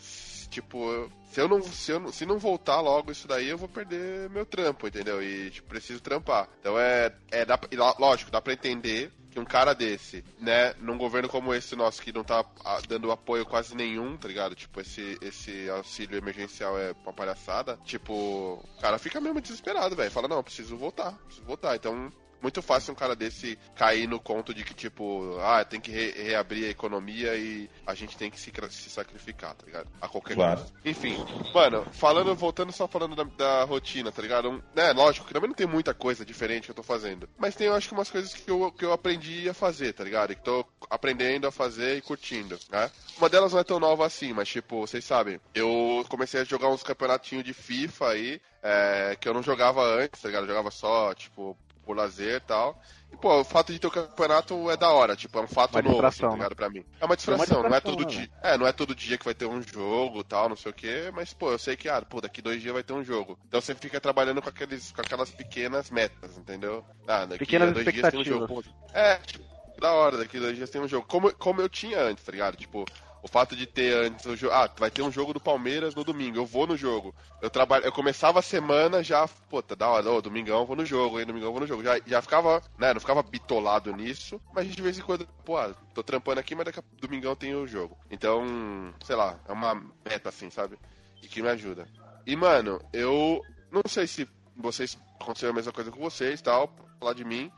Speaker 1: tipo, se eu não. Se, eu se não voltar logo isso daí, eu vou perder meu trampo, entendeu? E tipo, preciso trampar. Então é. é dá, lógico, dá pra entender que um cara desse, né, num governo como esse nosso, que não tá ah, dando apoio quase nenhum, tá ligado? Tipo, esse, esse auxílio emergencial é uma palhaçada. Tipo, o cara fica mesmo desesperado, velho. Fala, não, preciso voltar, preciso voltar. Então, muito fácil um cara desse cair no conto de que, tipo, ah, tem que re- reabrir a economia e a gente tem que se, se sacrificar, tá ligado? A qualquer
Speaker 5: Claro.
Speaker 1: custo. Enfim, mano, falando, voltando só falando da, da rotina, tá ligado? Um, né, lógico que também não tem muita coisa diferente que eu tô fazendo. Mas tem, eu acho que umas coisas que eu, que eu aprendi a fazer, tá ligado? E que tô aprendendo a fazer e curtindo, né? Uma delas não é tão nova assim, mas tipo, vocês sabem, eu comecei a jogar uns campeonatinhos de FIFA aí, é, que eu não jogava antes, tá ligado? Eu jogava só, tipo, por lazer e tal. E, pô, o fato de ter o campeonato é da hora, tipo, é um fato
Speaker 2: Uma
Speaker 1: novo, assim,
Speaker 2: distração,
Speaker 1: tá
Speaker 2: né?
Speaker 1: ligado, pra mim. É uma distração, não é todo
Speaker 2: né,
Speaker 1: dia. É, não é todo dia que vai ter um jogo tal, não sei o quê, mas, pô, eu sei que, ah, pô, daqui dois dias vai ter um jogo. Então você fica trabalhando com, aqueles, com aquelas pequenas metas, entendeu? Ah, daqui
Speaker 2: Pequenas
Speaker 1: dois dias tem um jogo. Pô, é, tipo, da hora, daqui dois dias tem um jogo. Como, como eu tinha antes, tá ligado? Tipo, o fato de ter antes o jogo. Ah, vai ter um jogo do Palmeiras no domingo, eu vou no jogo. Eu trabalho, eu começava a semana já, pô, tá da hora, ô, domingão eu vou no jogo, aí domingão eu vou no jogo. Já, já ficava, né, não ficava bitolado nisso, mas de vez em quando, pô, ah, tô trampando aqui, mas daqui a domingão tem o jogo. Então, sei lá, é uma meta assim, sabe? E que me ajuda. E, mano, eu não sei se vocês aconteceu a mesma coisa com vocês tal, falar de mim.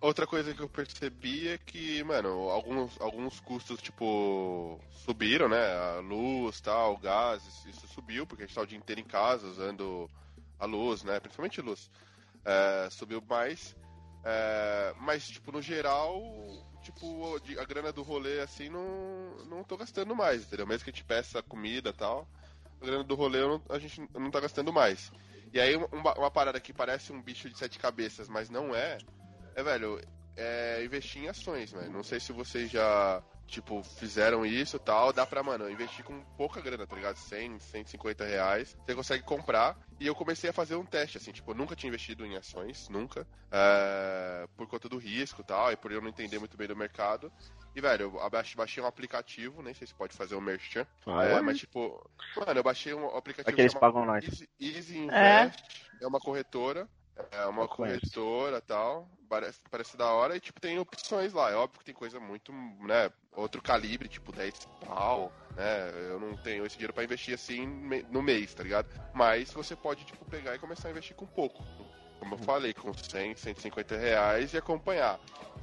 Speaker 1: Outra coisa que eu percebi é que, mano, alguns, alguns custos, tipo, subiram, né? A luz, tal, gás, isso- subiu, porque a gente tá o dia inteiro em casa usando a luz, né? Principalmente luz. É, subiu mais. É, mas, tipo, no geral, tipo, a grana do rolê, assim, não, não tô gastando mais, entendeu? Mesmo que a gente peça comida e tal, a grana do rolê a gente não tá gastando mais. E aí, uma, uma parada que parece um bicho de sete cabeças, mas não é, é, velho, é investir em ações, velho. Não sei se vocês já, tipo, fizeram isso e tal. Dá pra, mano, investir com pouca grana, tá ligado? 100, 150 reais. Você consegue comprar. E eu comecei a fazer um teste, assim, tipo, eu nunca tinha investido em ações, nunca. é, por conta do risco e tal, e por eu não entender muito bem do mercado. E, velho, eu baixei um aplicativo, nem sei se pode fazer o merchan. é, mas, tipo, mano, eu baixei um aplicativo
Speaker 2: Aqueles
Speaker 1: chamado
Speaker 2: pagam nós.
Speaker 1: Easy, Easy
Speaker 3: É.
Speaker 1: Invest. É uma corretora. É uma corretora tal. Parece, parece da hora. E, tipo, tem opções lá. É óbvio que tem coisa muito, né? Outro calibre, tipo 10 pau, né? Eu não tenho esse dinheiro pra investir assim no mês, tá ligado? Mas você pode, tipo, pegar e começar a investir com pouco. Como eu falei, com 100, 150 reais e acompanhar.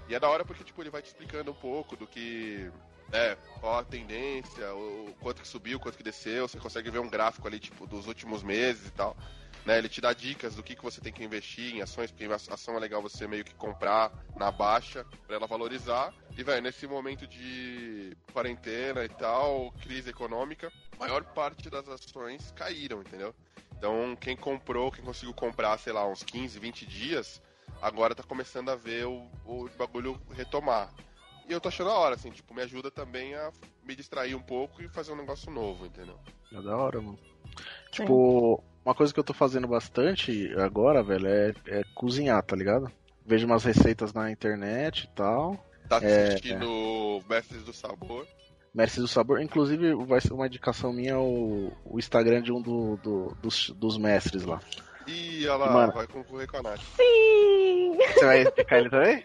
Speaker 1: E é da hora porque, tipo, ele vai te explicando um pouco do que né, qual a tendência, o quanto que subiu, quanto que desceu, você consegue ver um gráfico ali, tipo, dos últimos meses e tal. Né, ele te dá dicas do que, que você tem que investir em ações, porque a ação é legal você meio que comprar na baixa pra ela valorizar. E, velho, nesse momento de quarentena e tal, crise econômica, a maior parte das ações caíram, entendeu? Então, quem comprou, quem conseguiu comprar, sei lá, uns 15, 20 dias, agora tá começando a ver o, o bagulho retomar. E eu tô achando a hora, assim, tipo, me ajuda também a me distrair um pouco e fazer um negócio novo, entendeu?
Speaker 2: É da hora, mano. Tipo, uma coisa que eu tô fazendo bastante agora, velho, é, é cozinhar, tá ligado? Vejo umas receitas na internet e tal.
Speaker 1: Tá
Speaker 2: É,
Speaker 1: assistindo Mestres do Sabor.
Speaker 2: Mestre do Sabor. Inclusive, vai ser uma indicação minha o, o Instagram de um do- do- dos, dos mestres lá.
Speaker 1: Ih, olha lá,
Speaker 2: Mano.
Speaker 1: vai concorrer com a Nath.
Speaker 3: Sim!
Speaker 2: Você vai explicar ele também?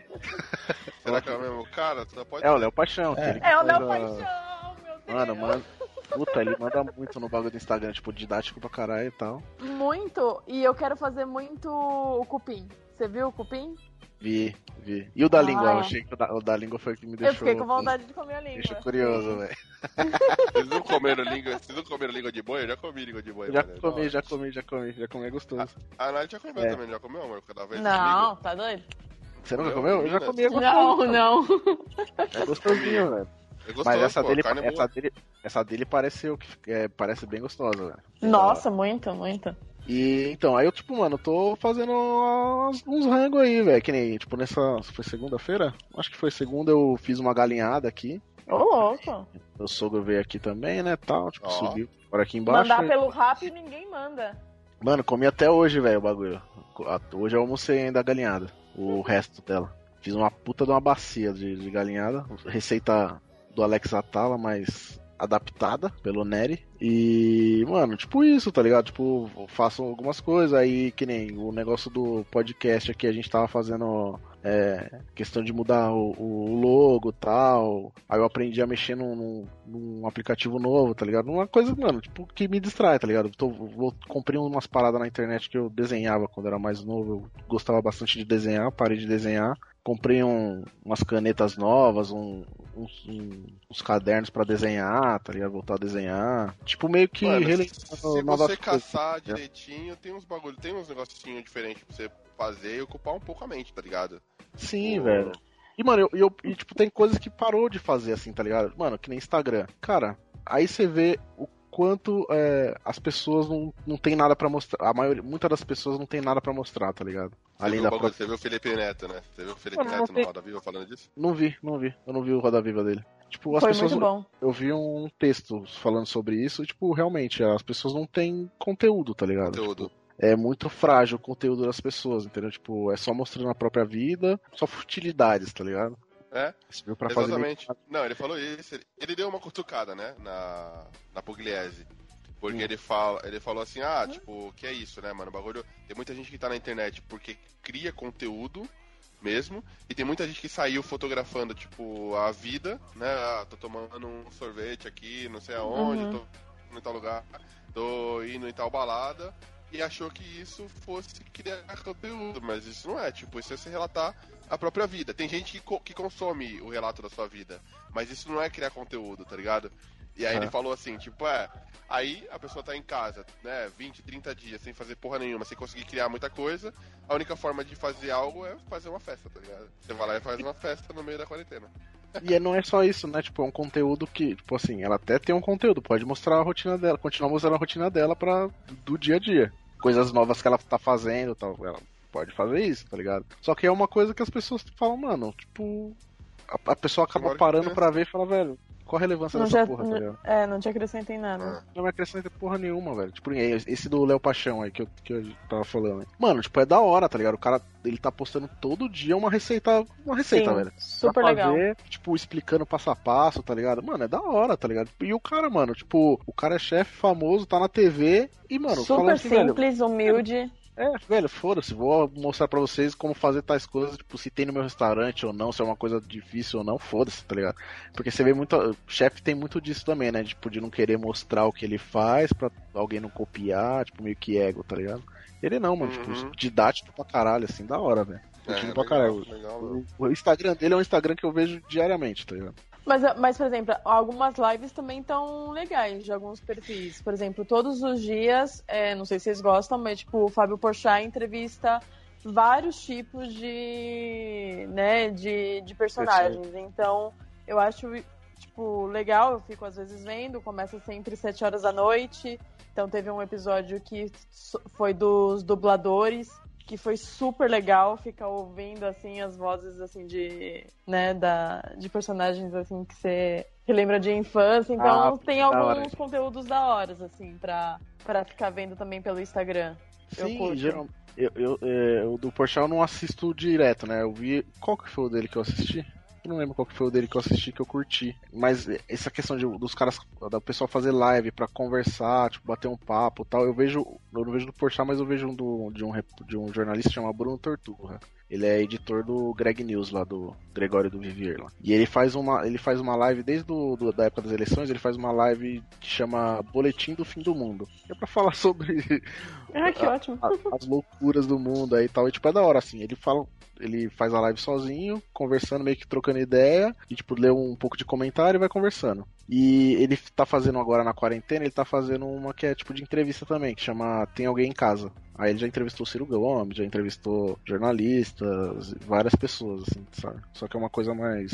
Speaker 1: Será que é o mesmo cara? Só pode
Speaker 2: É o Léo Paixão. ele
Speaker 3: É o Léo Paixão, meu Deus!
Speaker 2: Mano, mano. Puta, ele manda muito no bagulho do Instagram, tipo, didático pra caralho e tal.
Speaker 3: Muito! E eu quero fazer muito o cupim. Você viu o cupim?
Speaker 2: Vi, vi. E o da
Speaker 3: Ah.
Speaker 2: língua? Eu achei que o da, o da língua foi o que me deixou.
Speaker 3: Eu fiquei com vontade de comer a língua.
Speaker 2: Deixou curioso, velho. [LAUGHS]
Speaker 1: Vocês não comeram língua, vocês não comeram língua de boi? Eu já comi língua de boi.
Speaker 2: Já
Speaker 1: mano,
Speaker 2: comi, já comi, já comi, já comi, é gostoso.
Speaker 1: A Nath já comeu
Speaker 2: É.
Speaker 1: também, já comeu, amor? Cada vez
Speaker 3: Não, tá doido?
Speaker 2: Você nunca
Speaker 1: Comeu?
Speaker 2: Eu já comi, é
Speaker 3: Não,
Speaker 2: gostoso.
Speaker 3: não.
Speaker 2: É gostosinho, velho.
Speaker 1: É gostoso,
Speaker 2: Mas essa
Speaker 1: pô,
Speaker 2: dele,
Speaker 1: é
Speaker 2: essa dele, essa dele pareceu que é, parece bem gostosa, velho.
Speaker 3: Nossa, muito, muito.
Speaker 2: E então, aí eu, tipo, mano, tô fazendo uns rangos aí, velho. Que nem, tipo, nessa. Foi segunda-feira? Acho que foi segunda, eu fiz uma galinhada aqui.
Speaker 3: Ô, louco.
Speaker 2: Meu sogro veio aqui também, né? Tal, tipo,
Speaker 1: Ó.
Speaker 2: subiu por aqui embaixo.
Speaker 3: Mandar
Speaker 2: e-
Speaker 3: pelo rap ninguém manda.
Speaker 2: Mano, comi até hoje, velho, o bagulho. Hoje eu almocei ainda a galinhada. O resto dela. Fiz uma puta de uma bacia de, de galinhada. Receita do Alex Atala, mas adaptada pelo Nery. E, mano, tipo isso, tá ligado? Tipo, faço algumas coisas aí, que nem o negócio do podcast aqui, a gente tava fazendo é, questão de mudar o, o logo tal. Aí eu aprendi a mexer num, num- num aplicativo novo, tá ligado? Uma coisa, mano, tipo, que me distrai, tá ligado? Tô, vou, comprei umas paradas na internet que eu desenhava quando era mais novo. Eu gostava bastante de desenhar, parei de desenhar. Comprei um- umas canetas novas, um- uns, um- uns cadernos pra desenhar, tá ligado? Voltar a desenhar. Tipo, meio que
Speaker 1: Mano,
Speaker 2: relembrando
Speaker 1: se
Speaker 2: novas
Speaker 1: você caçar
Speaker 2: né?
Speaker 1: direitinho, tem uns bagulho, tem uns negocinhos diferentes pra você fazer e ocupar um pouco a mente, tá ligado?
Speaker 2: Sim,
Speaker 1: Pô.
Speaker 2: velho. E, mano, eu, eu- e, tipo, tem coisas que parou de fazer, assim, tá ligado? Mano, que nem Instagram. Cara, aí você vê o quanto é, as pessoas não, não tem nada pra mostrar. A maioria, muitas das pessoas não tem nada pra mostrar, tá ligado?
Speaker 1: Você
Speaker 2: Além
Speaker 1: viu,
Speaker 2: da própria...
Speaker 1: você viu o Felipe Neto, né? Você viu o Felipe
Speaker 2: não
Speaker 1: Neto
Speaker 2: tem-
Speaker 1: no Roda Viva falando disso?
Speaker 2: Não vi, não vi. Eu não vi o Roda Viva dele. Tipo, as
Speaker 3: Foi
Speaker 2: pessoas.
Speaker 3: muito bom.
Speaker 2: Eu vi um texto falando sobre isso e, tipo, realmente, as pessoas não têm conteúdo, tá ligado?
Speaker 1: Conteúdo.
Speaker 2: Tipo, é muito frágil o conteúdo das pessoas, entendeu? Tipo, é só mostrando a própria vida, só futilidades, tá ligado?
Speaker 1: É,
Speaker 2: Serviu pra fazer meio
Speaker 1: exatamente. Não, ele falou isso. Ele, ele deu uma cutucada, né? Na, na Pugliese. Porque
Speaker 2: Hum.
Speaker 1: ele, fala, ele falou assim, ah, tipo, que é isso, né, mano? O bagulho. Tem muita gente que tá na internet porque cria conteúdo mesmo. E tem muita gente que saiu fotografando, tipo, a vida, né? Ah, tô tomando um sorvete aqui, não sei aonde,
Speaker 3: Uhum.
Speaker 1: tô em tal lugar, tô indo em tal balada. E achou que isso fosse criar conteúdo, mas isso não é, tipo, isso é você relatar a própria vida. Tem gente que, co- que consome o relato da sua vida, mas isso não é criar conteúdo, tá ligado? E aí
Speaker 2: É.
Speaker 1: ele falou assim, tipo, é, aí a pessoa tá em casa, né, 20, 30 dias sem fazer porra nenhuma, sem conseguir criar muita coisa, a única forma de fazer algo é fazer uma festa, tá ligado? Você vai lá e faz uma [LAUGHS] festa no meio da quarentena.
Speaker 2: E é- não é só isso, né? Tipo, é um conteúdo que, tipo assim, ela até tem um conteúdo, pode mostrar a rotina dela, continuar mostrando a rotina dela pra, do dia a dia. Coisas novas que ela tá fazendo tal. Ela pode fazer isso, tá ligado? Só que é uma coisa que as pessoas falam, mano, tipo. A, a pessoa acaba parando
Speaker 1: cansa.
Speaker 2: pra ver e fala, velho, qual a relevância
Speaker 3: Não
Speaker 2: dessa
Speaker 3: já-
Speaker 2: porra, tá ligado?
Speaker 3: É, não te acrescenta em nada.
Speaker 1: Ah.
Speaker 2: Não me acrescenta porra nenhuma, velho. Tipo, esse do Léo Paixão aí que eu, que eu tava falando. Mano, tipo, é da hora, tá ligado? O cara, ele tá postando todo dia uma receita, uma receita,
Speaker 3: Sim,
Speaker 2: velho.
Speaker 3: super
Speaker 2: pra
Speaker 3: legal.
Speaker 2: fazer, tipo, explicando passo a passo, tá ligado? Mano, é da hora, tá ligado? E o cara, mano, tipo, o cara é chefe famoso, tá na TV e, mano,
Speaker 3: Super
Speaker 2: falando que, velho,
Speaker 3: simples, humilde.
Speaker 2: É, velho, foda-se, vou mostrar pra vocês como fazer tais coisas, tipo, se tem no meu restaurante ou não, se é uma coisa difícil ou não, foda-se, tá ligado? Porque você vê muito, o chefe tem muito disso também, né? Tipo, de não querer mostrar o que ele faz pra alguém não copiar, tipo, meio que ego, tá ligado? Ele não, mano,
Speaker 1: Uhum.
Speaker 2: tipo, didático pra caralho, assim, da hora, velho. Curtindo pra caralho.
Speaker 1: É, legal,
Speaker 2: O, o Instagram dele é um Instagram que eu vejo diariamente, tá ligado?
Speaker 3: Mas, mas, por exemplo, algumas lives também estão legais de alguns perfis. Por exemplo, todos os dias, é, não sei se vocês gostam, mas tipo, o Fábio Porchat entrevista vários tipos de, né, de, de personagens. Então, eu acho, tipo, legal, eu fico às vezes vendo, começa sempre às 7 horas da noite. Então teve um episódio que foi dos dubladores, que foi super legal ficar ouvindo assim as vozes assim de, né, da de personagens assim que você relembra de infância. Então
Speaker 2: Ah,
Speaker 3: tem
Speaker 2: da
Speaker 3: alguns conteúdos da hora assim pra para ficar vendo também pelo Instagram. Eu
Speaker 2: Sim,
Speaker 3: curto.
Speaker 2: geral, eu, eu, é, o do Porchat eu não assisto direto, né? Eu vi. Qual que foi o dele que eu assisti? Eu não lembro qual que foi o dele que eu assisti que eu curti. Mas essa questão de, dos caras, da pessoa fazer live pra conversar, tipo, bater um papo e tal, eu vejo. Eu não vejo do Porchat, mas eu vejo um do, de, um, de um jornalista chamado Bruno Torturra. Ele é editor do Greg News lá, do Gregório do Vivier lá. E ele faz uma, ele faz uma live desde do, do- da época das eleições, ele faz uma live que chama Boletim do Fim do Mundo. É pra falar [LAUGHS] sobre
Speaker 3: Ah, que ótimo.
Speaker 2: a- as loucuras do mundo aí e tal. E tipo, é da hora, assim. Ele fala. Ele faz a live sozinho, conversando, meio que trocando ideia, e tipo, lê um pouco de comentário e vai conversando. E ele tá fazendo agora na quarentena, ele tá fazendo uma que é tipo de entrevista também, que chama Tem Alguém em Casa. Aí ele já entrevistou o Ciro Gomes, já entrevistou jornalistas, várias pessoas, assim, sabe? Só que é uma coisa mais.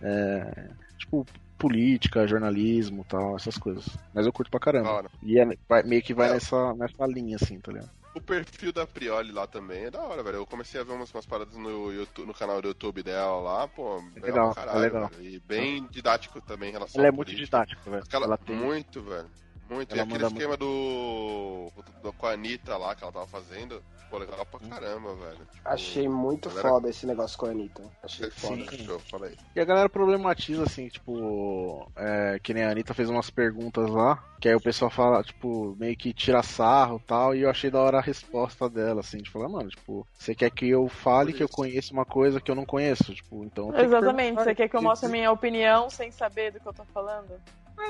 Speaker 2: É, tipo, política, jornalismo tal, essas coisas. Mas eu curto pra caramba. E é- vai- meio que vai
Speaker 1: É.
Speaker 2: nessa, nessa linha, assim, tá ligado?
Speaker 1: O perfil da Prioli lá também é da hora, velho. Eu comecei a ver umas, umas paradas no, YouTube, no canal do YouTube dela lá, pô.
Speaker 2: É legal,
Speaker 1: pra
Speaker 2: é legal.
Speaker 1: velho. E bem didático também em relação
Speaker 2: Ela é muito didática, velho.
Speaker 1: Ela,
Speaker 2: Ela tem.
Speaker 1: Muito, velho. Muito.
Speaker 2: Ela
Speaker 1: e aquele esquema do, do. com a Anitta lá que ela tava fazendo, pô, legal pra caramba, velho. Tipo,
Speaker 4: Achei muito
Speaker 1: galera-
Speaker 4: foda esse negócio com a Anitta. Achei
Speaker 1: Sim,
Speaker 4: foda. [LAUGHS]
Speaker 1: show, fala aí.
Speaker 2: E a galera problematiza, assim, tipo, é, que nem a Anitta fez umas perguntas lá, que aí o pessoal fala, tipo, meio que tira sarro e tal, e eu achei da hora a resposta dela, assim, de falar, mano, tipo, você quer que eu fale que eu conheço uma coisa que eu não conheço, tipo, então... que
Speaker 3: Exatamente.
Speaker 2: perguntar.
Speaker 3: Você quer que eu mostre a minha opinião sem saber do que eu tô falando?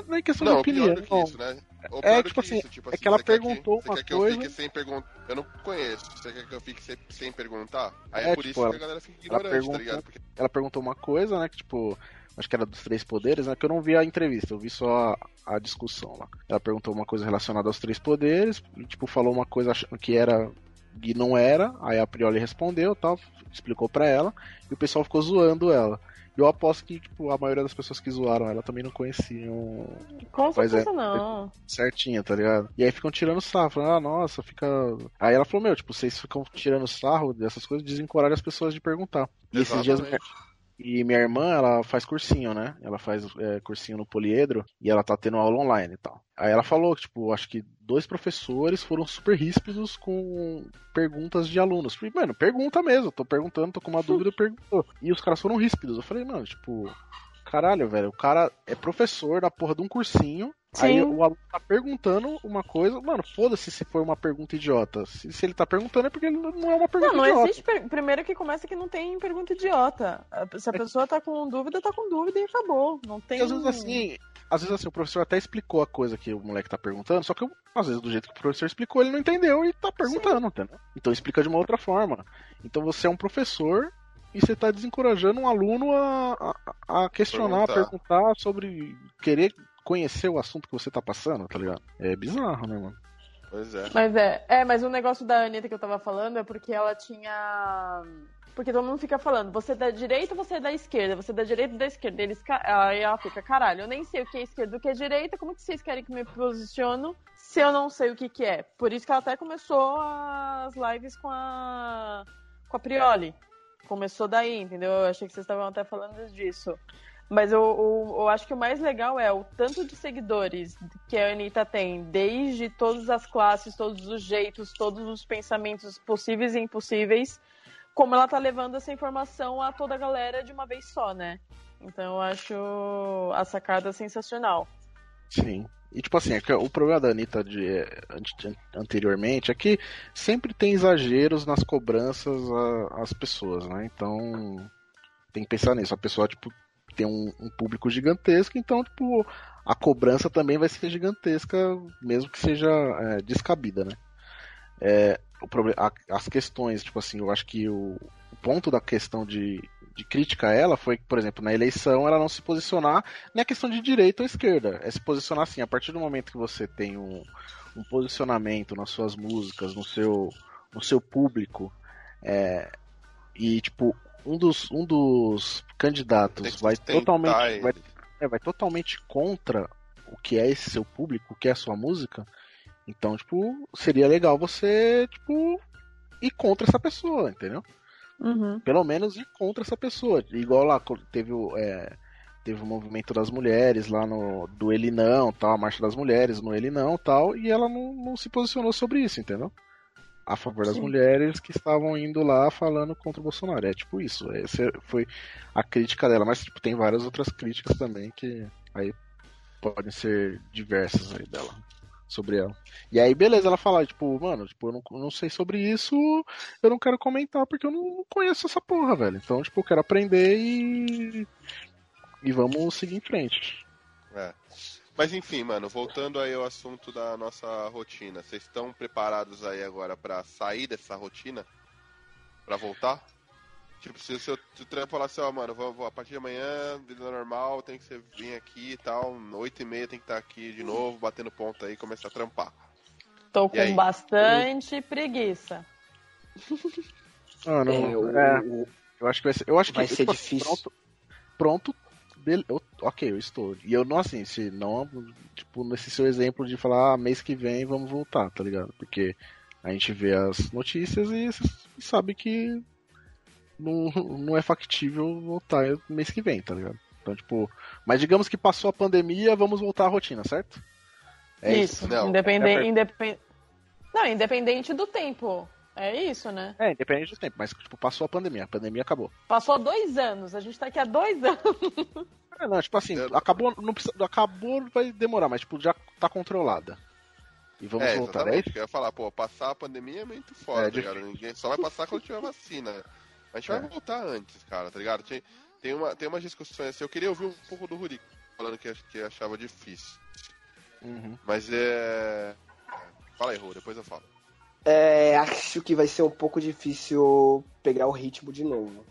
Speaker 2: Não é questão
Speaker 1: Não,
Speaker 2: de
Speaker 1: pior
Speaker 2: opinião,
Speaker 1: do que
Speaker 2: não.
Speaker 1: isso, né?
Speaker 2: É,
Speaker 1: pior do
Speaker 2: tipo
Speaker 1: que
Speaker 2: assim,
Speaker 1: isso, tipo
Speaker 2: é que ela
Speaker 1: você
Speaker 2: perguntou
Speaker 1: você
Speaker 2: uma
Speaker 1: quer que eu
Speaker 2: coisa-
Speaker 1: sem? Eu não conheço. Você quer que eu fique sem, sem perguntar? Aí é,
Speaker 2: É,
Speaker 1: por
Speaker 2: tipo,
Speaker 1: isso
Speaker 2: ela-
Speaker 1: que a galera fica
Speaker 2: ela
Speaker 1: ignorante,
Speaker 2: perguntou-
Speaker 1: tá ligado? Porque
Speaker 2: ela perguntou uma coisa, né, que tipo, acho que era dos três poderes, né, que eu não vi a entrevista, eu vi só a, a discussão lá. Ela perguntou uma coisa relacionada aos três poderes, e, tipo, falou uma coisa que era e não era, aí a Prioli respondeu, tal, explicou pra ela, e o pessoal ficou zoando ela. Eu aposto que, tipo, a maioria das pessoas que zoaram ela também não conheciam
Speaker 3: Com
Speaker 2: Pois é.
Speaker 3: certeza não.
Speaker 2: certinho, tá ligado? E aí ficam tirando sarro, falando, ah, nossa, fica. Aí ela falou, meu, tipo, vocês ficam tirando sarro dessas coisas, desencorajam as pessoas de perguntar. E esses dias. E minha irmã, ela faz cursinho, né? Ela faz é, cursinho no Poliedro e ela tá tendo aula online e tal. Aí ela falou que, tipo, acho que dois professores foram super ríspidos com perguntas de alunos. Falei, mano, pergunta mesmo, tô perguntando, tô com uma dúvida, [LAUGHS] perguntou. E os caras foram ríspidos. Eu falei, mano, tipo, caralho, velho, o cara é professor da porra de um cursinho. Aí
Speaker 3: Sim.
Speaker 2: o aluno tá perguntando uma coisa, mano, foda-se se for uma pergunta idiota. Se, se ele tá perguntando é porque ele não é uma pergunta
Speaker 3: Não, não
Speaker 2: idiota.
Speaker 3: existe. per- Primeiro que começa que não tem pergunta idiota. A- Se a pessoa tá com dúvida, tá com dúvida e acabou. Não tem.
Speaker 2: E às vezes assim, às vezes assim, o professor até explicou a coisa que o moleque tá perguntando, só que às vezes do jeito que o professor explicou, ele não entendeu e tá perguntando, entendeu? Então explica de uma outra forma. Então você é um professor e você tá desencorajando um aluno a, a, a questionar, a
Speaker 1: Perguntar.
Speaker 2: perguntar sobre querer conhecer o assunto que você tá passando, tá ligado? É bizarro, né, mano?
Speaker 1: Pois é.
Speaker 3: Mas é, é, mas o negócio da Anitta que eu tava falando é porque ela tinha. Porque todo mundo fica falando, você é da direita ou você é da esquerda? Você é da direita ou da esquerda? Eles, ca- aí ela fica, caralho, eu nem sei o que é esquerda e o que é direita, como que vocês querem que eu me posiciono se eu não sei o que, que é? Por isso que ela até começou as lives com a, com a Prioli. Começou daí, entendeu? Eu achei que vocês estavam até falando disso. Mas eu, eu, eu acho que o mais legal é o tanto de seguidores que a Anitta tem, desde todas as classes, todos os jeitos, todos os pensamentos possíveis e impossíveis, como ela tá levando essa informação a toda a galera de uma vez só, né? Então eu acho a sacada sensacional.
Speaker 2: Sim. E tipo assim, é o problema da Anitta de, ante- anteriormente é que sempre tem exageros nas cobranças às pessoas, né? Então tem que pensar nisso. A pessoa, tipo, tem um, um público gigantesco, então, tipo, a cobrança também vai ser gigantesca, mesmo que seja é, descabida, né? É, o problema, a- as questões, tipo assim, eu acho que o, o ponto da questão de, de crítica a ela foi por exemplo, na eleição ela não se posicionar não é questão de direita ou esquerda, é se posicionar assim, a partir do momento que você tem um, um posicionamento nas suas músicas, no seu, no seu público, é, e tipo, um dos, um dos candidatos vai totalmente, vai, é, vai totalmente contra o que é esse seu público, o que é a sua música, então, tipo, seria legal você, tipo, ir contra essa pessoa, entendeu?
Speaker 3: Uhum.
Speaker 2: pelo menos ir contra essa pessoa. Igual lá teve o, é, teve o movimento das mulheres lá no do Ele Não, tal, a marcha das mulheres no Ele Não, tal, e ela não, não se posicionou sobre isso, entendeu? A favor das
Speaker 3: Sim.
Speaker 2: mulheres que estavam indo lá falando contra o Bolsonaro. É tipo isso. Essa foi a crítica dela, mas tipo, tem várias outras críticas também que aí podem ser diversas aí dela sobre ela. E aí, beleza, ela fala, tipo, mano, tipo, eu não, não sei sobre isso, eu não quero comentar porque eu não conheço essa porra, velho. Então, tipo, eu quero aprender e. E vamos seguir em frente.
Speaker 1: É. Mas enfim, mano, voltando aí ao assunto da nossa rotina. Vocês estão preparados aí agora pra sair dessa rotina? Pra voltar? Tipo, se, se, eu, se o trampo falar assim, ó, mano, vou, vou, a partir de amanhã, vida normal, tem que você vir aqui e tal, 8 e meia tem que estar aqui de novo, batendo ponta aí e começar a trampar.
Speaker 3: Tô com bastante preguiça.
Speaker 2: Mano,
Speaker 4: É,
Speaker 2: é,
Speaker 4: o- o-
Speaker 2: eu acho que vai ser, eu acho
Speaker 4: vai
Speaker 2: que
Speaker 4: ser
Speaker 2: tipo,
Speaker 4: difícil.
Speaker 2: Pronto, pronto eu- ok, eu estou. E eu não assim, se não, tipo, nesse seu exemplo de falar, ah, mês que vem vamos voltar, tá ligado? Porque a gente vê as notícias e sabe que não, não é factível voltar mês que vem, tá ligado? Então, tipo, mas digamos que passou a pandemia, vamos voltar à rotina, certo? É
Speaker 3: isso.
Speaker 1: Não,
Speaker 3: Independente,
Speaker 2: é
Speaker 3: independ... Não, independente do tempo. É isso, né?
Speaker 2: É, independente do tempo, mas tipo, passou a pandemia, a pandemia acabou.
Speaker 3: Passou dois anos. A gente tá aqui há dois [LAUGHS] anos.
Speaker 2: É, não, tipo assim,
Speaker 1: Eu-
Speaker 2: acabou, não precisa, acabou, vai demorar, mas tipo, já tá controlada. E vamos
Speaker 1: é,
Speaker 2: voltar, é isso?
Speaker 1: Eu ia falar, pô, passar a pandemia é muito foda,
Speaker 2: É,
Speaker 1: tá ligado? Ninguém só vai passar quando tiver vacina. A gente vai
Speaker 2: É.
Speaker 1: voltar antes, cara, tá ligado? Tem, tem, uma, tem umas discussões assim, eu queria ouvir um pouco do Rurico falando que, que achava difícil.
Speaker 2: Uhum.
Speaker 1: Mas é. Fala aí, Ru, depois eu falo.
Speaker 4: É, acho que vai ser um pouco difícil pegar o ritmo de novo.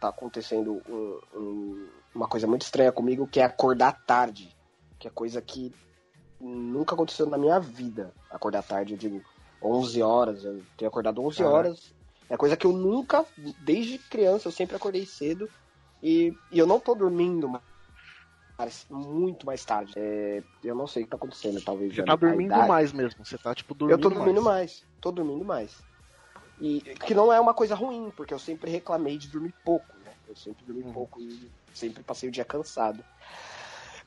Speaker 4: Tá acontecendo um- um- uma coisa muito estranha comigo, que é acordar tarde. Que é coisa que nunca aconteceu na minha vida. Acordar tarde, eu digo 11 horas. Eu tenho acordado 11
Speaker 2: Caraca.
Speaker 4: horas. É coisa que eu nunca, desde criança, eu sempre acordei cedo. E, e eu não tô dormindo muito mais tarde. É, eu não sei o que tá acontecendo, talvez.
Speaker 2: Você
Speaker 4: a-
Speaker 2: tá dormindo
Speaker 4: idade-
Speaker 2: mais mesmo, você tá tipo dormindo
Speaker 4: eu tô dormindo
Speaker 2: mais.
Speaker 4: mais. Tô dormindo mais. E que não é uma coisa ruim, porque eu sempre reclamei de dormir pouco, né? Eu sempre dormi
Speaker 2: Uhum.
Speaker 4: pouco e sempre passei o dia cansado.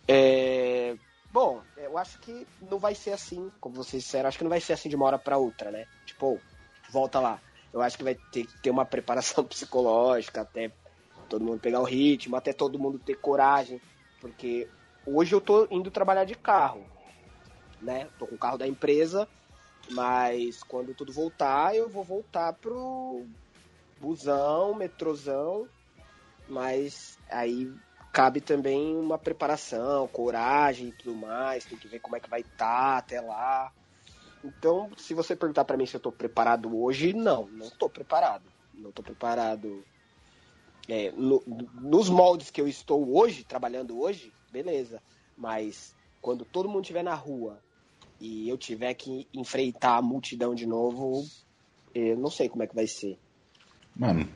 Speaker 4: É, Bom, eu acho que não vai ser assim, como vocês disseram, acho que não vai ser assim de uma hora pra outra, né? Tipo, volta lá. Eu acho que vai ter que ter uma [LAUGHS] preparação psicológica até todo mundo pegar o ritmo, até todo mundo ter coragem, porque hoje eu tô indo trabalhar de carro, né? Tô com o carro da empresa, mas quando tudo voltar, eu vou voltar pro busão, metrozão, mas aí cabe também uma preparação, coragem e tudo mais, tem que ver como é que vai estar até lá. Então, se você perguntar pra mim se eu tô preparado hoje, não, não tô preparado. Não tô preparado. É, no- nos moldes que eu estou hoje, trabalhando hoje, beleza. Mas quando todo mundo estiver na rua e eu tiver que enfrentar a multidão de novo, eu não sei como é que vai ser.
Speaker 5: Mano,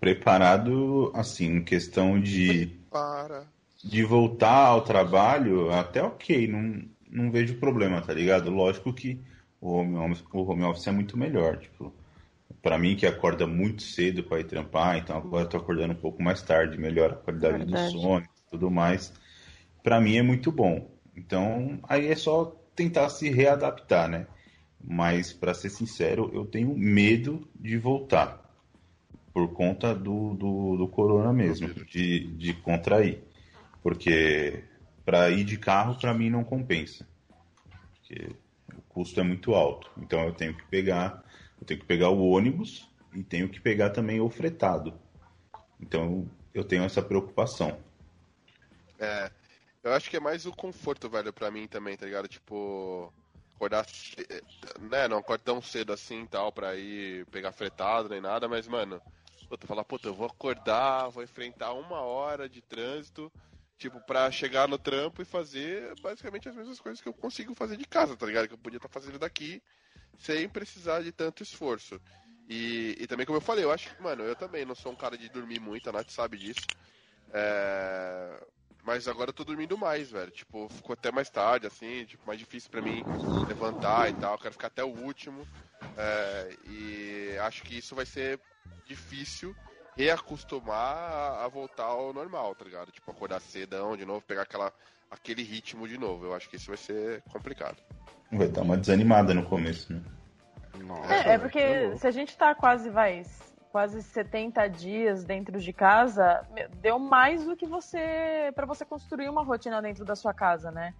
Speaker 5: preparado, assim, em questão de,
Speaker 1: Para.
Speaker 5: de voltar ao trabalho, até ok, não, não vejo problema, tá ligado? Lógico que o home office, o home office é muito melhor, tipo, pra mim que acorda muito cedo pra ir trampar, então agora eu tô acordando um pouco mais tarde, melhora a qualidade do
Speaker 3: Verdade.
Speaker 5: sono e tudo mais. Pra mim é muito bom. Então, aí é só tentar se readaptar, né? Mas, pra ser sincero, eu tenho medo de voltar. Por conta do, do, do corona mesmo, de, de contrair. Porque pra ir de carro, pra mim, não compensa. Porque o custo é muito alto. Então eu tenho que pegar, eu tenho que pegar o ônibus e tenho que pegar também o fretado. Então eu tenho essa preocupação.
Speaker 1: É. Eu acho que é mais o conforto, velho, pra mim também, tá ligado? Tipo, acordar, né? Não acordar tão cedo assim tal, pra ir pegar fretado nem nada, mas, mano, puta, falar, puta, eu vou acordar, vou enfrentar uma hora de trânsito, tipo, pra chegar no trampo e fazer basicamente as mesmas coisas que eu consigo fazer de casa, tá ligado? Que eu podia estar fazendo daqui sem precisar de tanto esforço. E, e também, como eu falei, eu acho que, mano, eu também não sou um cara de dormir muito, a Nath sabe disso. É... Mas agora eu tô dormindo mais, velho. Tipo, ficou até mais tarde, assim, tipo, mais difícil pra mim levantar e tal. Quero ficar até o último. É, E acho que isso vai ser difícil reacostumar a voltar ao normal, tá ligado? Tipo, acordar cedão de novo, pegar aquela, aquele ritmo de novo. Eu acho que isso vai ser complicado.
Speaker 5: Vai dar uma desanimada no começo, né?
Speaker 2: Nossa,
Speaker 3: É, é porque
Speaker 2: que louco.
Speaker 3: se a gente tá quase, vai, quase 70 dias dentro de casa, deu mais do que você. para você construir uma rotina dentro da sua casa, né?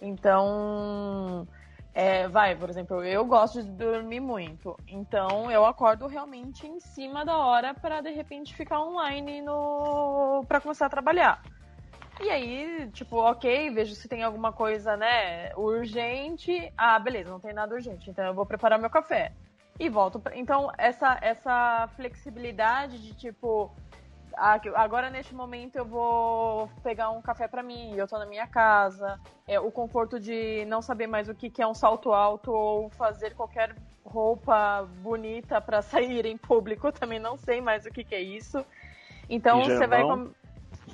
Speaker 3: Então. é, vai, por exemplo, eu gosto de dormir muito. Então eu acordo realmente em cima da hora para de repente ficar online no para começar a trabalhar. E aí, tipo, ok, vejo se tem alguma coisa, né, urgente. Ah, beleza, não tem nada urgente. Então eu vou preparar meu café. e volto. Pra... Então, essa, essa flexibilidade de tipo. Agora, neste momento, eu vou pegar um café pra mim, eu tô na minha casa. É, o conforto de não saber mais o que, que é um salto alto ou fazer qualquer roupa bonita pra [LAUGHS] sair em público, também não sei mais o que, que é isso. Então, você vai. Com-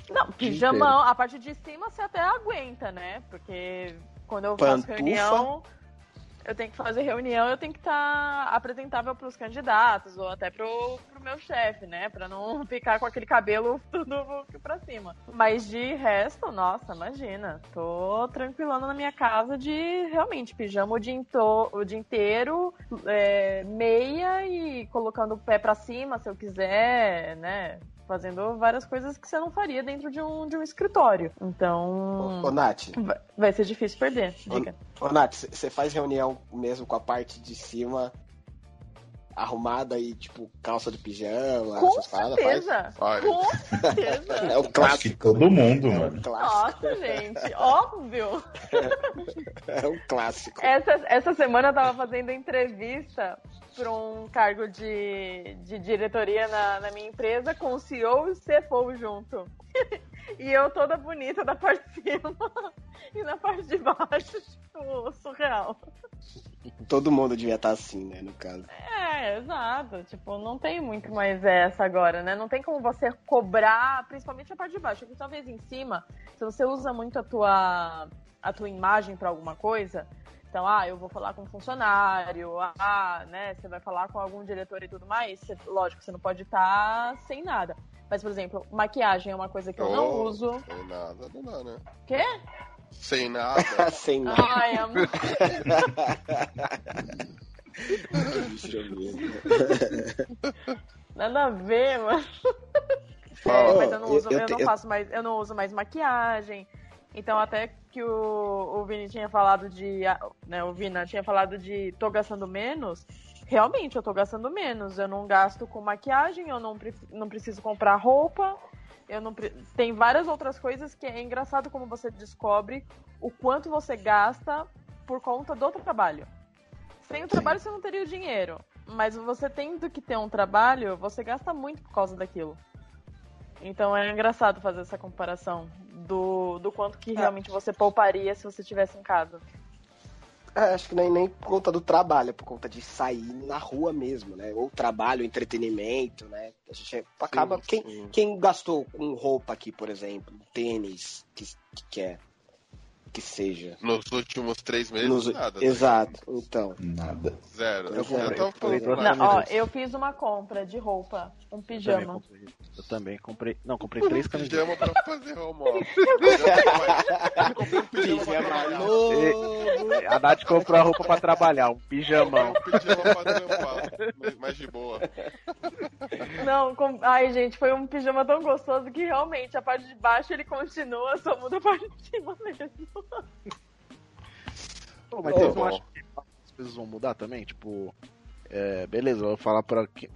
Speaker 3: Não, pijamão, a parte de cima você até aguenta, né? Porque quando eu faço
Speaker 4: Pantufa.
Speaker 3: reunião, eu tenho que fazer reunião, eu tenho que estar apresentável para os candidatos ou até pro, pro meu chefe, né? Pra não [LAUGHS] ficar com aquele cabelo [LAUGHS] tudo pra cima. Mas de resto, nossa, imagina. Tô tranquilona na minha casa de realmente pijama o dia, into- o dia inteiro, é, meia e colocando o pé pra cima se eu quiser, né? Fazendo várias coisas que você não faria dentro de um, de um escritório. Então.
Speaker 4: Ô, Nath,
Speaker 3: vai- Vai ser difícil perder. Diga.
Speaker 4: ô, Nath, você faz reunião mesmo com a parte de cima arrumada e, tipo, calça de pijama,
Speaker 3: Com
Speaker 4: paradas?
Speaker 3: Certeza.
Speaker 1: Faz.
Speaker 3: Com certeza. [LAUGHS]
Speaker 4: É o
Speaker 5: Acho que
Speaker 4: clássico.
Speaker 5: todo mundo,
Speaker 4: É
Speaker 5: mano.
Speaker 4: o clássico.
Speaker 3: Nossa, gente, óbvio. [LAUGHS]
Speaker 4: É o clássico.
Speaker 3: Essa, essa semana eu tava fazendo entrevista para um cargo de, de diretoria na, na minha empresa com o CEO e o CFO junto. [LAUGHS] E eu toda bonita da parte de cima [LAUGHS] e na parte de baixo, tipo, surreal.
Speaker 4: Todo mundo devia estar assim, né, no caso.
Speaker 3: É, exato. Tipo, não tem muito mais essa agora, né? Não tem como você cobrar, principalmente a parte de baixo. Porque talvez em cima, se você usa muito a tua, a tua imagem pra alguma coisa, então, ah, eu vou falar com um funcionário, ah, né, você vai falar com algum diretor e tudo mais, você- lógico, você não pode estar sem nada. Mas, por exemplo, maquiagem é uma coisa que eu não
Speaker 1: Oh,
Speaker 3: uso.
Speaker 1: Sem nada, não dá, né?
Speaker 3: Quê?
Speaker 1: Sem nada. [LAUGHS]
Speaker 4: Sem nada.
Speaker 3: Ai, amor.
Speaker 4: Eu. [LAUGHS]
Speaker 3: Nada a ver, mano.
Speaker 1: Fala.
Speaker 3: É, mas eu não,
Speaker 4: Eu-
Speaker 3: uso,
Speaker 4: eu
Speaker 3: eu,
Speaker 4: te-
Speaker 3: não
Speaker 4: eu-
Speaker 3: faço mais, eu não uso mais maquiagem. Então até que o, o Vini tinha falado de. Né, o Vina tinha falado de tô gastando menos. Realmente, eu tô gastando menos. Eu não gasto com maquiagem, eu não, pre- não preciso comprar roupa. Eu não pre- Tem várias outras coisas que é engraçado como você descobre o quanto você gasta por conta do trabalho. Sem o trabalho você não teria o dinheiro. Mas você tendo que ter um trabalho, você gasta muito por causa daquilo. Então é engraçado fazer essa comparação do, do quanto que realmente você pouparia se você estivesse em casa.
Speaker 4: É, acho que nem, nem por conta do trabalho, é por conta de sair na rua mesmo, né? Ou trabalho, entretenimento, né? A gente acaba.
Speaker 1: Sim,
Speaker 4: quem,
Speaker 1: sim.
Speaker 4: quem gastou com roupa aqui, por exemplo, tênis, que, que quer que seja.
Speaker 1: Nos últimos três meses,
Speaker 4: Nos-
Speaker 1: nada. tá
Speaker 4: Exato, então.
Speaker 5: Nada.
Speaker 1: Zero.
Speaker 4: Eu
Speaker 1: Eu,
Speaker 4: comprei-
Speaker 2: eu comprei
Speaker 1: mais.
Speaker 3: Não, ó, eu fiz uma compra de roupa, um
Speaker 2: Eu também
Speaker 3: pijama.
Speaker 2: comprei. Eu também comprei. Não, comprei três camisetas.
Speaker 1: Pijama pra fazer home office. [LAUGHS] Eu comprei um pijama pra trabalhar.
Speaker 2: A Nath comprou a roupa pra trabalhar, um pijamão.
Speaker 1: um pijama pra trampar. mas- Mais de boa.
Speaker 3: Não, com... ai gente, foi um pijama tão gostoso que realmente a parte de baixo ele continua, só muda a parte de cima mesmo. [LAUGHS]
Speaker 2: Pô, mas vocês não acham que as coisas vão mudar também? Tipo, é, beleza, eu vou falar pra. que-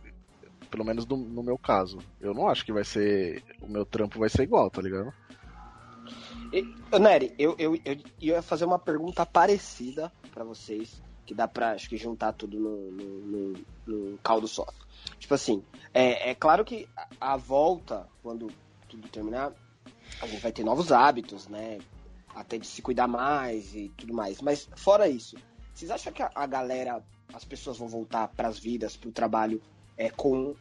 Speaker 2: Pelo menos no, no meu caso. Eu não acho que vai ser. O meu trampo vai ser igual, tá ligado?
Speaker 4: Ô, Nery, eu, eu, eu ia fazer uma pergunta parecida pra vocês, que dá pra acho que juntar tudo no, no, no- no caldo só. Tipo assim, é, é claro que a, a volta, quando tudo terminar, a gente vai ter novos hábitos, né? Até de se cuidar mais e tudo mais. Mas fora isso, vocês acham que a, a galera, as pessoas vão voltar pras vidas, pro trabalho, é, com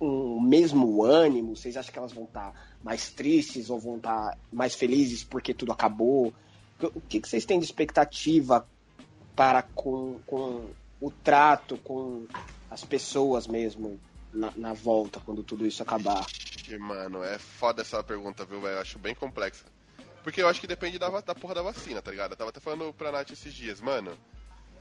Speaker 4: o mesmo ânimo? Vocês acham que elas vão estar mais tristes ou vão estar mais felizes porque tudo acabou? O que, que vocês têm de expectativa para com, com o trato com as pessoas mesmo na, na volta, quando tudo isso acabar?
Speaker 1: Mano, é foda essa pergunta, viu, velho? Eu acho bem complexa. Porque eu acho que depende da, da porra da vacina, tá ligado? Eu tava até falando pra Nath esses dias, mano.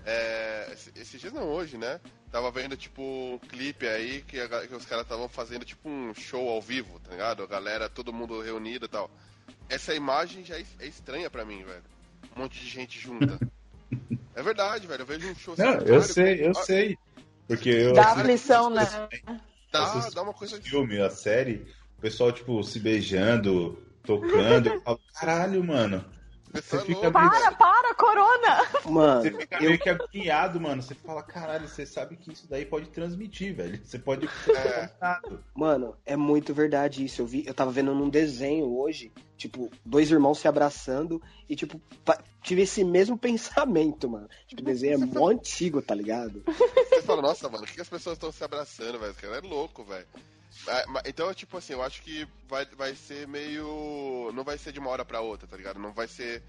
Speaker 1: É, esse- esses dias não, hoje, né? Tava vendo, tipo, um clipe aí que, a que os caras estavam fazendo, tipo, um show ao vivo, tá ligado? A galera, todo mundo reunido e tal. Essa imagem já é, é estranha pra mim, velho. Um monte de gente junta. é verdade, velho. Eu vejo um show
Speaker 5: Não, eu
Speaker 1: caralho,
Speaker 5: sei, eu
Speaker 1: ah,
Speaker 5: sei. Porque eu
Speaker 3: Dá aflição, né?
Speaker 1: Dá, dá uma coisa
Speaker 5: o filme, a série, o pessoal, tipo, se beijando, tocando. eu falo, Caralho, mano.
Speaker 1: Você é
Speaker 5: fica
Speaker 1: louco,
Speaker 5: meio-
Speaker 3: Para, para, corona!
Speaker 4: Mano,
Speaker 5: Você fica
Speaker 4: eu,
Speaker 5: meio que agoniado, mano. Você fala, caralho, você sabe que isso daí pode transmitir, velho. Você pode.
Speaker 1: É.
Speaker 4: mano, é muito verdade isso. Eu vi, eu tava vendo num desenho hoje, tipo, dois irmãos se abraçando e, tipo, tive esse mesmo [LAUGHS] pensamento, mano. Tipo, o desenho é mó antigo, tá ligado?
Speaker 1: Você fala, nossa, mano, por que as pessoas estão se abraçando, velho? Cara é louco, velho. Ah, Então, tipo assim, eu acho que vai, vai ser meio. Não vai ser de uma hora pra outra, tá ligado? Não vai ser.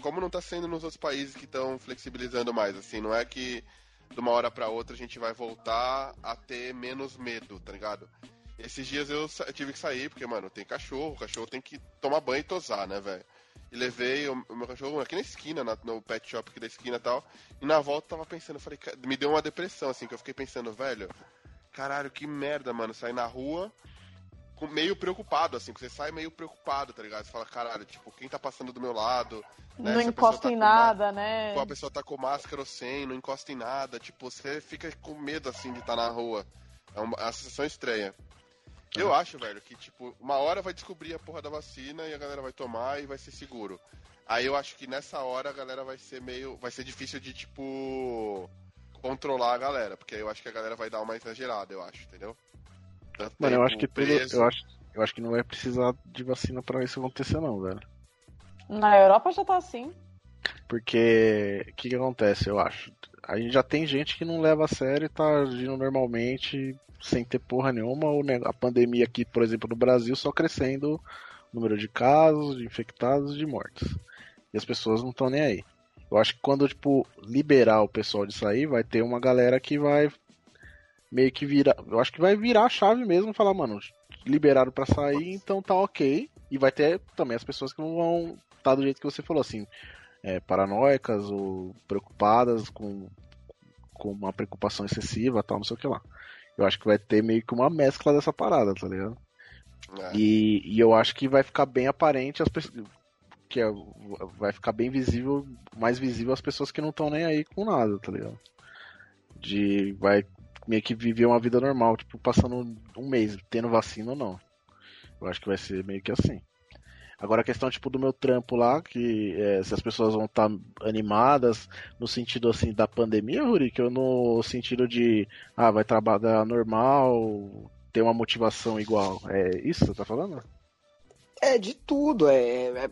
Speaker 1: Como não tá sendo nos outros países que estão flexibilizando mais, assim, não é que de uma hora pra outra a gente vai voltar a ter menos medo, tá ligado? Esses dias eu tive que sair, porque, mano, tem cachorro, o cachorro tem que tomar banho e tosar, né, velho? E levei o, meu cachorro aqui na esquina, na- no pet shop aqui da esquina e tal. E na volta eu tava pensando, falei, me deu uma depressão, assim, que eu fiquei pensando, velho, caralho, que merda, mano, sair na rua meio preocupado, assim, que você sai meio preocupado, tá ligado? Você fala, caralho, tipo, quem tá passando do meu lado? né?
Speaker 3: Não
Speaker 1: Se
Speaker 3: encosta
Speaker 1: tá
Speaker 3: em nada, né?
Speaker 1: Tipo, a pessoa tá com máscara ou sem, não encosta em nada, tipo, você fica com medo, assim, de estar na rua. É uma, é uma sensação estranha. Eu acho, velho, que, tipo, uma hora vai descobrir a porra da vacina e a galera vai tomar e vai ser seguro. Aí eu acho que nessa hora a galera vai ser meio. Vai ser difícil de, tipo. controlar a galera. Porque aí eu acho que a galera vai dar uma exagerada, eu acho, entendeu? Tanto
Speaker 2: Mano, eu acho que tudo. Eu acho, eu acho que não vai precisar de vacina pra isso acontecer, não, velho.
Speaker 3: Na Europa já tá assim.
Speaker 2: Porque o que, que acontece, eu acho? A gente já tem gente que não leva a sério e tá agindo normalmente, sem ter porra nenhuma. A pandemia aqui, por exemplo, no Brasil, só crescendo o número de casos, de infectados de mortes. E as pessoas não estão nem aí. Eu acho que quando, tipo, liberar o pessoal de sair, vai ter uma galera que vai meio que virar. Eu acho que vai virar a chave mesmo falar, mano, liberaram pra sair, então tá ok. E vai ter também as pessoas que não vão estar do jeito que você falou, assim, é, paranoicas ou preocupadas com, com uma preocupação excessiva tal, não sei o que lá. Eu acho que vai ter meio que uma mescla dessa parada, tá ligado?
Speaker 1: É.
Speaker 2: E, e eu acho que vai ficar bem aparente as pessoas. Que é- vai ficar bem visível, mais visível as pessoas que não estão nem aí com nada, tá ligado? De. Vai meio que viver uma vida normal, tipo, passando um mês, tendo vacina ou não. Eu acho que vai ser meio que assim. Agora a questão, tipo, do meu trampo lá, que é, se as pessoas vão estar animadas no sentido, assim, da pandemia, Rurik, ou no sentido de, ah, vai trabalhar normal, ter uma motivação igual. É isso que você tá falando?
Speaker 4: É de tudo, é, é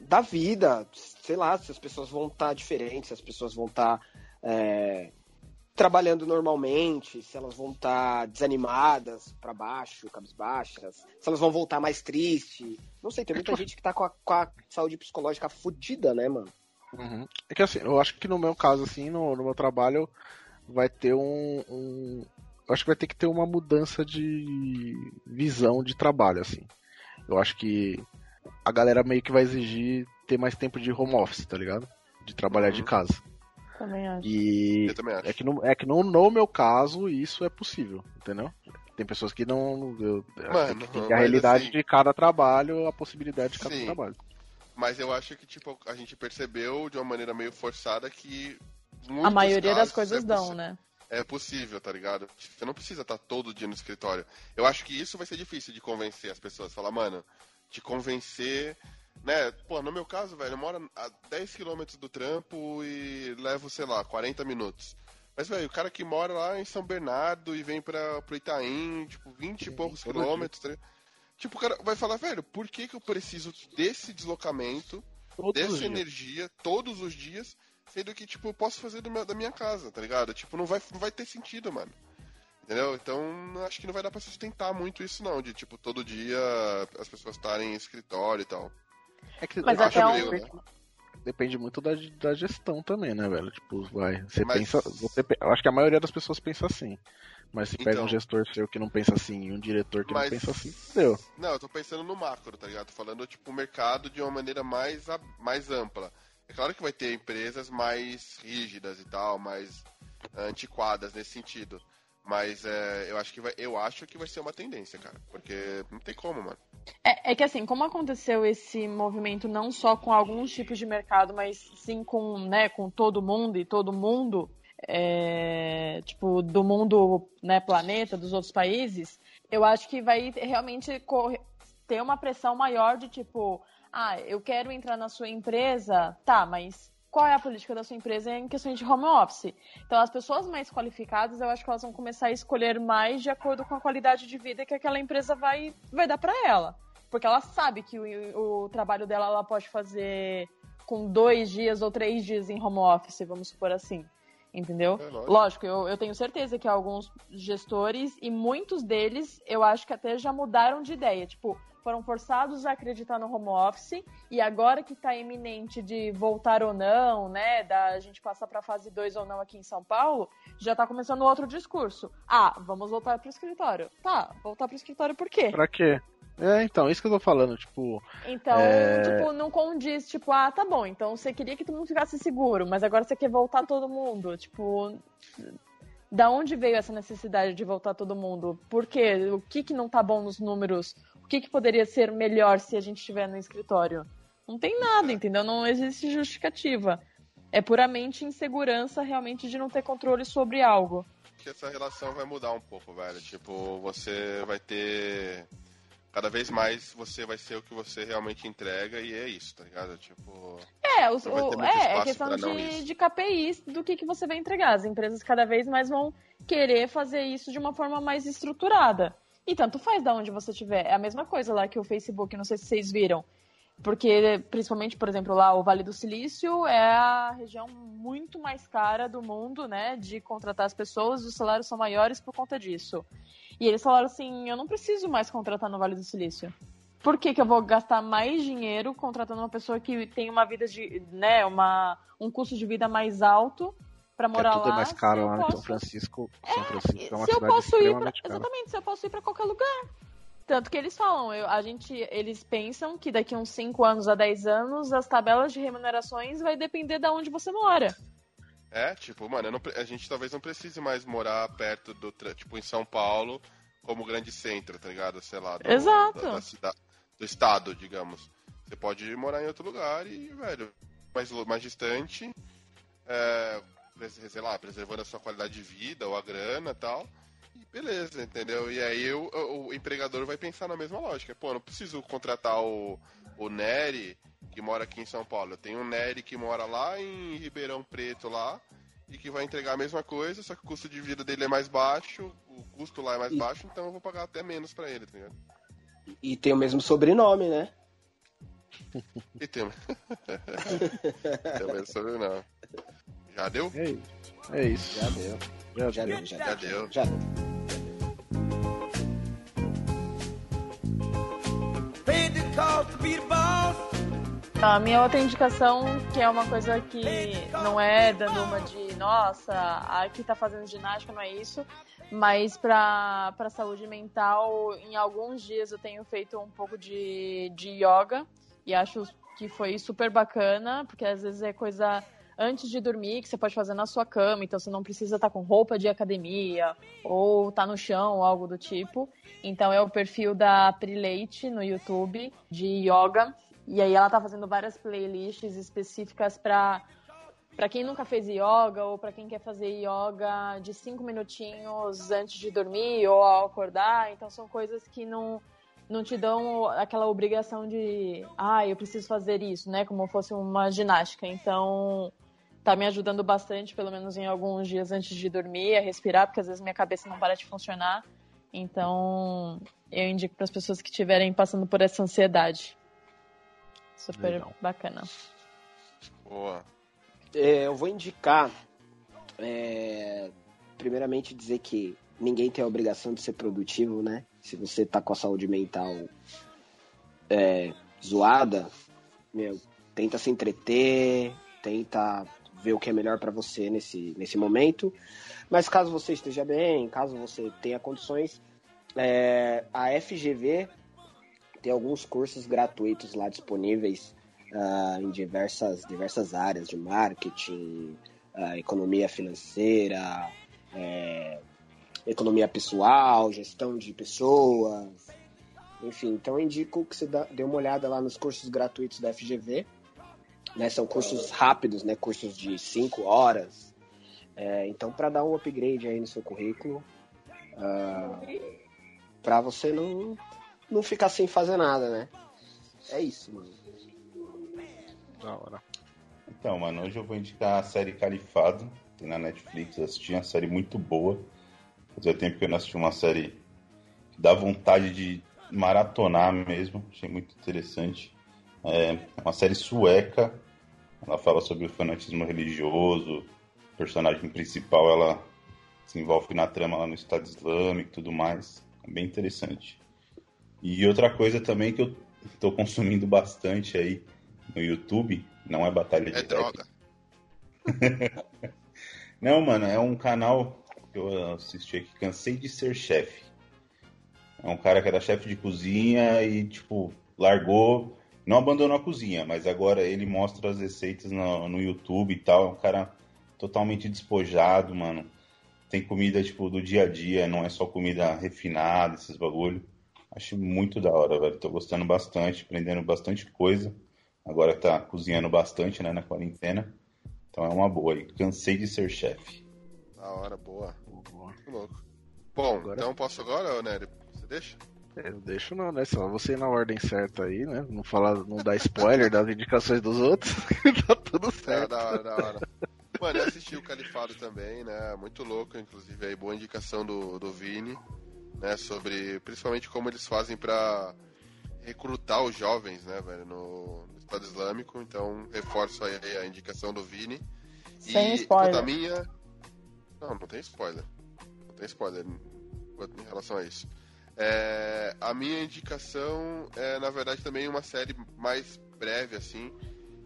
Speaker 4: da vida, sei lá, se as pessoas vão estar diferentes, se as pessoas vão estar é, trabalhando normalmente, se elas vão estar desanimadas pra baixo, cabisbaixas, se elas vão voltar mais triste. Não sei, tem muita gente que tá com a, com a saúde psicológica fodida, né, mano?
Speaker 2: Uhum. É que assim, eu acho que no meu caso, assim, no, no meu trabalho, vai ter um, um- Eu acho que vai ter que ter uma mudança de visão de trabalho, assim. Eu acho que a galera meio que vai exigir ter mais tempo de home office, tá ligado? De trabalhar de
Speaker 1: Uhum.
Speaker 2: casa.
Speaker 3: Também acho.
Speaker 2: E
Speaker 1: Eu também acho.
Speaker 2: é que, no, é que no, no meu caso isso é possível, entendeu? Tem pessoas que não. Eu,
Speaker 1: Mano,
Speaker 2: tem que a realidade
Speaker 1: assim-
Speaker 2: de cada trabalho, a possibilidade de cada
Speaker 1: Sim.
Speaker 2: trabalho.
Speaker 1: Mas eu acho que, tipo, a gente percebeu de uma maneira meio forçada que.
Speaker 3: A maioria das coisas
Speaker 1: é
Speaker 3: dão, né?
Speaker 1: É possível, tá ligado? Você não precisa estar todo dia no escritório. Eu acho que isso vai ser difícil de convencer as pessoas. Falar, mano, te convencer. Né? Pô, no meu caso, velho, eu moro a 10 km do trampo e levo, sei lá, 40 minutos. Mas, velho, o cara que mora lá em São Bernardo e vem pra, pro Itaim, tipo, 20 e poucos quilômetros. tá ligado? Tipo, o cara vai falar, velho, por que, que eu preciso desse deslocamento
Speaker 2: Todos os
Speaker 1: dessa energia todos os dias, sendo que, tipo, eu posso fazer do meu- da minha casa, tá ligado? Tipo, não vai, não vai ter sentido, mano. Entendeu? Então, acho que não vai dar pra sustentar muito isso, não, de, tipo, todo dia as pessoas estarem em escritório e tal.
Speaker 2: É que
Speaker 3: Mas até um-
Speaker 1: né?
Speaker 2: Depende muito da, da gestão também, né, velho? Tipo, vai. Você
Speaker 1: Mas-
Speaker 2: pensa. Você, eu acho que a maioria das pessoas pensa assim. Mas se pega
Speaker 1: Então.
Speaker 2: um gestor seu que não pensa assim e um diretor que
Speaker 1: Mas-
Speaker 2: não pensa assim, deu.
Speaker 1: Não, eu tô pensando no macro, tá ligado? Tô falando, tipo, o mercado de uma maneira mais, a- mais ampla. É claro que vai ter empresas mais rígidas e tal, mais antiquadas nesse sentido. Mas é, eu, acho que vai, eu acho que vai ser uma tendência, cara. Porque não tem como, mano.
Speaker 3: É, é que assim, como aconteceu esse movimento não só com alguns tipos de mercado, mas sim com, né, com todo mundo e todo mundo, é, tipo, do mundo, né, planeta, dos outros países, eu acho que vai realmente correr- ter uma pressão maior de tipo, Ah, eu quero entrar na sua empresa. Tá, mas qual é a política da sua empresa em questões de home office? Então, as pessoas mais qualificadas, eu acho que elas vão começar a escolher mais de acordo com a qualidade de vida que aquela empresa vai, vai dar para ela. Porque ela sabe que o, o trabalho dela ela pode fazer com dois dias ou três dias em home office, vamos supor assim. Entendeu?
Speaker 1: É lógico.
Speaker 3: lógico, eu, eu tenho certeza que alguns gestores, e muitos deles, eu acho que até já mudaram de ideia. Tipo, foram forçados a acreditar no home office e agora que está iminente de voltar ou não, né, da gente passar para fase 2 ou não aqui em São Paulo, já está começando outro discurso. Ah, vamos voltar para o escritório. Tá, voltar para o escritório por quê?
Speaker 2: Pra quê? É, então, isso que eu tô falando, tipo.
Speaker 3: Então,
Speaker 2: É.
Speaker 3: tipo, não condiz, tipo, ah, tá bom, então você queria que todo mundo ficasse seguro, mas agora você quer voltar todo mundo. Tipo, da onde veio essa necessidade de voltar todo mundo? Por quê? O que que não tá bom nos números? O que que poderia ser melhor se a gente estiver no escritório? Não tem nada, entendeu? Não existe justificativa. É puramente insegurança realmente de não ter controle sobre algo.
Speaker 1: que essa relação vai mudar um pouco, velho. Tipo, você vai ter. Cada vez mais você vai ser o que você realmente entrega e é isso, tá ligado? Tipo.
Speaker 3: É, os, o- é, é questão de, de KPIs do que, que você vai entregar. As empresas cada vez mais vão querer fazer isso de uma forma mais estruturada. E tanto faz da onde você estiver. É a mesma coisa lá que o Facebook, não sei se vocês viram. Porque, principalmente, por exemplo, lá o Vale do Silício é a região muito mais cara do mundo, né? De contratar as pessoas, os salários são maiores por conta disso. E eles falaram assim: eu não preciso mais contratar no Vale do Silício. Por que, que eu vou gastar mais dinheiro contratando uma pessoa que tem uma vida de, né, uma, um custo de vida mais alto pra
Speaker 2: Que
Speaker 3: morar
Speaker 2: tudo
Speaker 3: lá?
Speaker 2: é mais caro lá em São
Speaker 3: posso-
Speaker 2: Francisco. São Francisco é uma
Speaker 3: se eu
Speaker 2: cidade
Speaker 3: posso ir pra,
Speaker 2: cara.
Speaker 3: exatamente, se eu posso ir pra qualquer lugar. Tanto que eles falam, eu- a gente, eles pensam que daqui uns 5 anos a 10 anos as tabelas de remunerações vai depender de onde você mora.
Speaker 1: É, tipo, mano, não a gente talvez não precise mais morar perto do. Tipo, em São Paulo, como grande centro, tá ligado? Sei lá. Do,
Speaker 3: Exato.
Speaker 1: Da, da cida- do estado, digamos. Você pode morar em outro lugar e, velho, mais, mais distante, é, sei lá, preservando a sua qualidade de vida ou a grana e tal. E beleza, entendeu? E aí o, o- o empregador vai pensar na mesma lógica. Pô, não preciso contratar o, o Nery, que mora aqui em São Paulo. Eu tenho um Nery que mora lá em Ribeirão Preto, lá, e que vai entregar a mesma coisa, só que o custo de vida dele é mais baixo, o custo lá é mais
Speaker 4: E-
Speaker 1: baixo, então eu vou pagar até menos pra ele, tá ligado?
Speaker 4: E tem o mesmo sobrenome, né?
Speaker 1: E tem. Também sobre não. Já deu?
Speaker 2: É isso. É isso.
Speaker 4: Já deu.
Speaker 2: Já,
Speaker 4: Já
Speaker 2: deu.
Speaker 4: deu, já,
Speaker 1: Já
Speaker 4: deu.
Speaker 1: deu.
Speaker 4: Já deu.
Speaker 3: A minha outra indicação, que é uma coisa que não é dando uma de, nossa, aqui tá fazendo ginástica, não é isso, mas pra, pra saúde mental, em alguns dias eu tenho feito um pouco de, de yoga e acho que foi super bacana, porque às vezes é coisa antes de dormir que você pode fazer na sua cama, então você não precisa estar com roupa de academia ou tá no chão algo do tipo. Então é o perfil da Pri Leite no YouTube de yoga. E aí ela tá fazendo várias playlists específicas para para quem nunca fez yoga ou para quem quer fazer yoga de cinco minutinhos antes de dormir ou ao acordar. Então são coisas que não não te dão aquela obrigação de, ah, eu preciso fazer isso, né, como fosse uma ginástica. Então tá me ajudando bastante, pelo menos em alguns dias antes de dormir, a respirar, porque às vezes minha cabeça não para de funcionar. Então, eu indico para as pessoas que estiverem passando por essa ansiedade. Super
Speaker 2: Legal.
Speaker 3: bacana.
Speaker 1: Boa.
Speaker 4: É, eu vou indicar, é, primeiramente, dizer que ninguém tem a obrigação de ser produtivo, né? Se você tá com a saúde mental é, zoada, meu, tenta se entreter, tenta ver o que é melhor para você nesse, nesse momento. Mas caso você esteja bem, caso você tenha condições, é, a FGV tem alguns cursos gratuitos lá disponíveis ah, em diversas, diversas áreas de marketing, ah, economia financeira, é, economia pessoal, gestão de pessoas, enfim. Então indico que você dê uma olhada lá nos cursos gratuitos da FGV. Né, são cursos rápidos, né, cursos de 5 horas. É, então, para dar um upgrade aí no seu currículo, para você não, não ficar sem fazer nada, né? é isso, mano.
Speaker 2: Da hora.
Speaker 5: Então, mano, hoje eu vou indicar a série Califado, tem na Netflix, eu assisti uma série muito boa. Fazia tempo que eu não assisti uma série que dá vontade de maratonar mesmo, achei muito interessante. É uma série sueca, ela fala sobre o fanatismo religioso, o personagem principal ela se envolve na trama lá no Estado Islâmico e tudo mais, é bem interessante. E outra coisa também que eu tô consumindo bastante aí no YouTube, não é batalha de
Speaker 1: É droga. [LAUGHS]
Speaker 5: não, mano, é um canal que eu assisti aqui, Cansei de Ser Chefe. É um cara que era chefe de cozinha e, tipo, largou, não abandonou a cozinha, mas agora ele mostra as receitas no, no YouTube e tal. É um cara totalmente despojado, mano. Tem comida, tipo, do dia a dia, não é só comida refinada, esses bagulho. Acho muito da hora, velho. Tô gostando bastante, aprendendo bastante coisa. Agora tá cozinhando bastante, né, na quarentena. Então é uma boa aí. Cansei de ser chefe.
Speaker 1: Da hora, boa.
Speaker 2: Boa.
Speaker 1: Muito louco. Bom,
Speaker 2: Agora-
Speaker 1: então posso agora, Nery? Você deixa?
Speaker 2: É, Eu deixo não, né? Só você ir na ordem certa aí, né? Não falar, não dar spoiler das indicações dos outros. [LAUGHS] tá tudo
Speaker 1: É,
Speaker 2: certo.
Speaker 1: da hora, da hora. Mano, eu assisti o Califado também, né? Muito louco, inclusive aí, boa indicação do, do Vini, né? Sobre principalmente como eles fazem pra recrutar os jovens, né, velho, no, no Estado Islâmico. Então, reforço aí a indicação do Vini.
Speaker 3: Sem
Speaker 1: e
Speaker 3: spoiler.
Speaker 1: A minha. Não, não tem spoiler. Não tem spoiler em relação a isso. É, a minha indicação é, na verdade, também uma série mais breve, assim,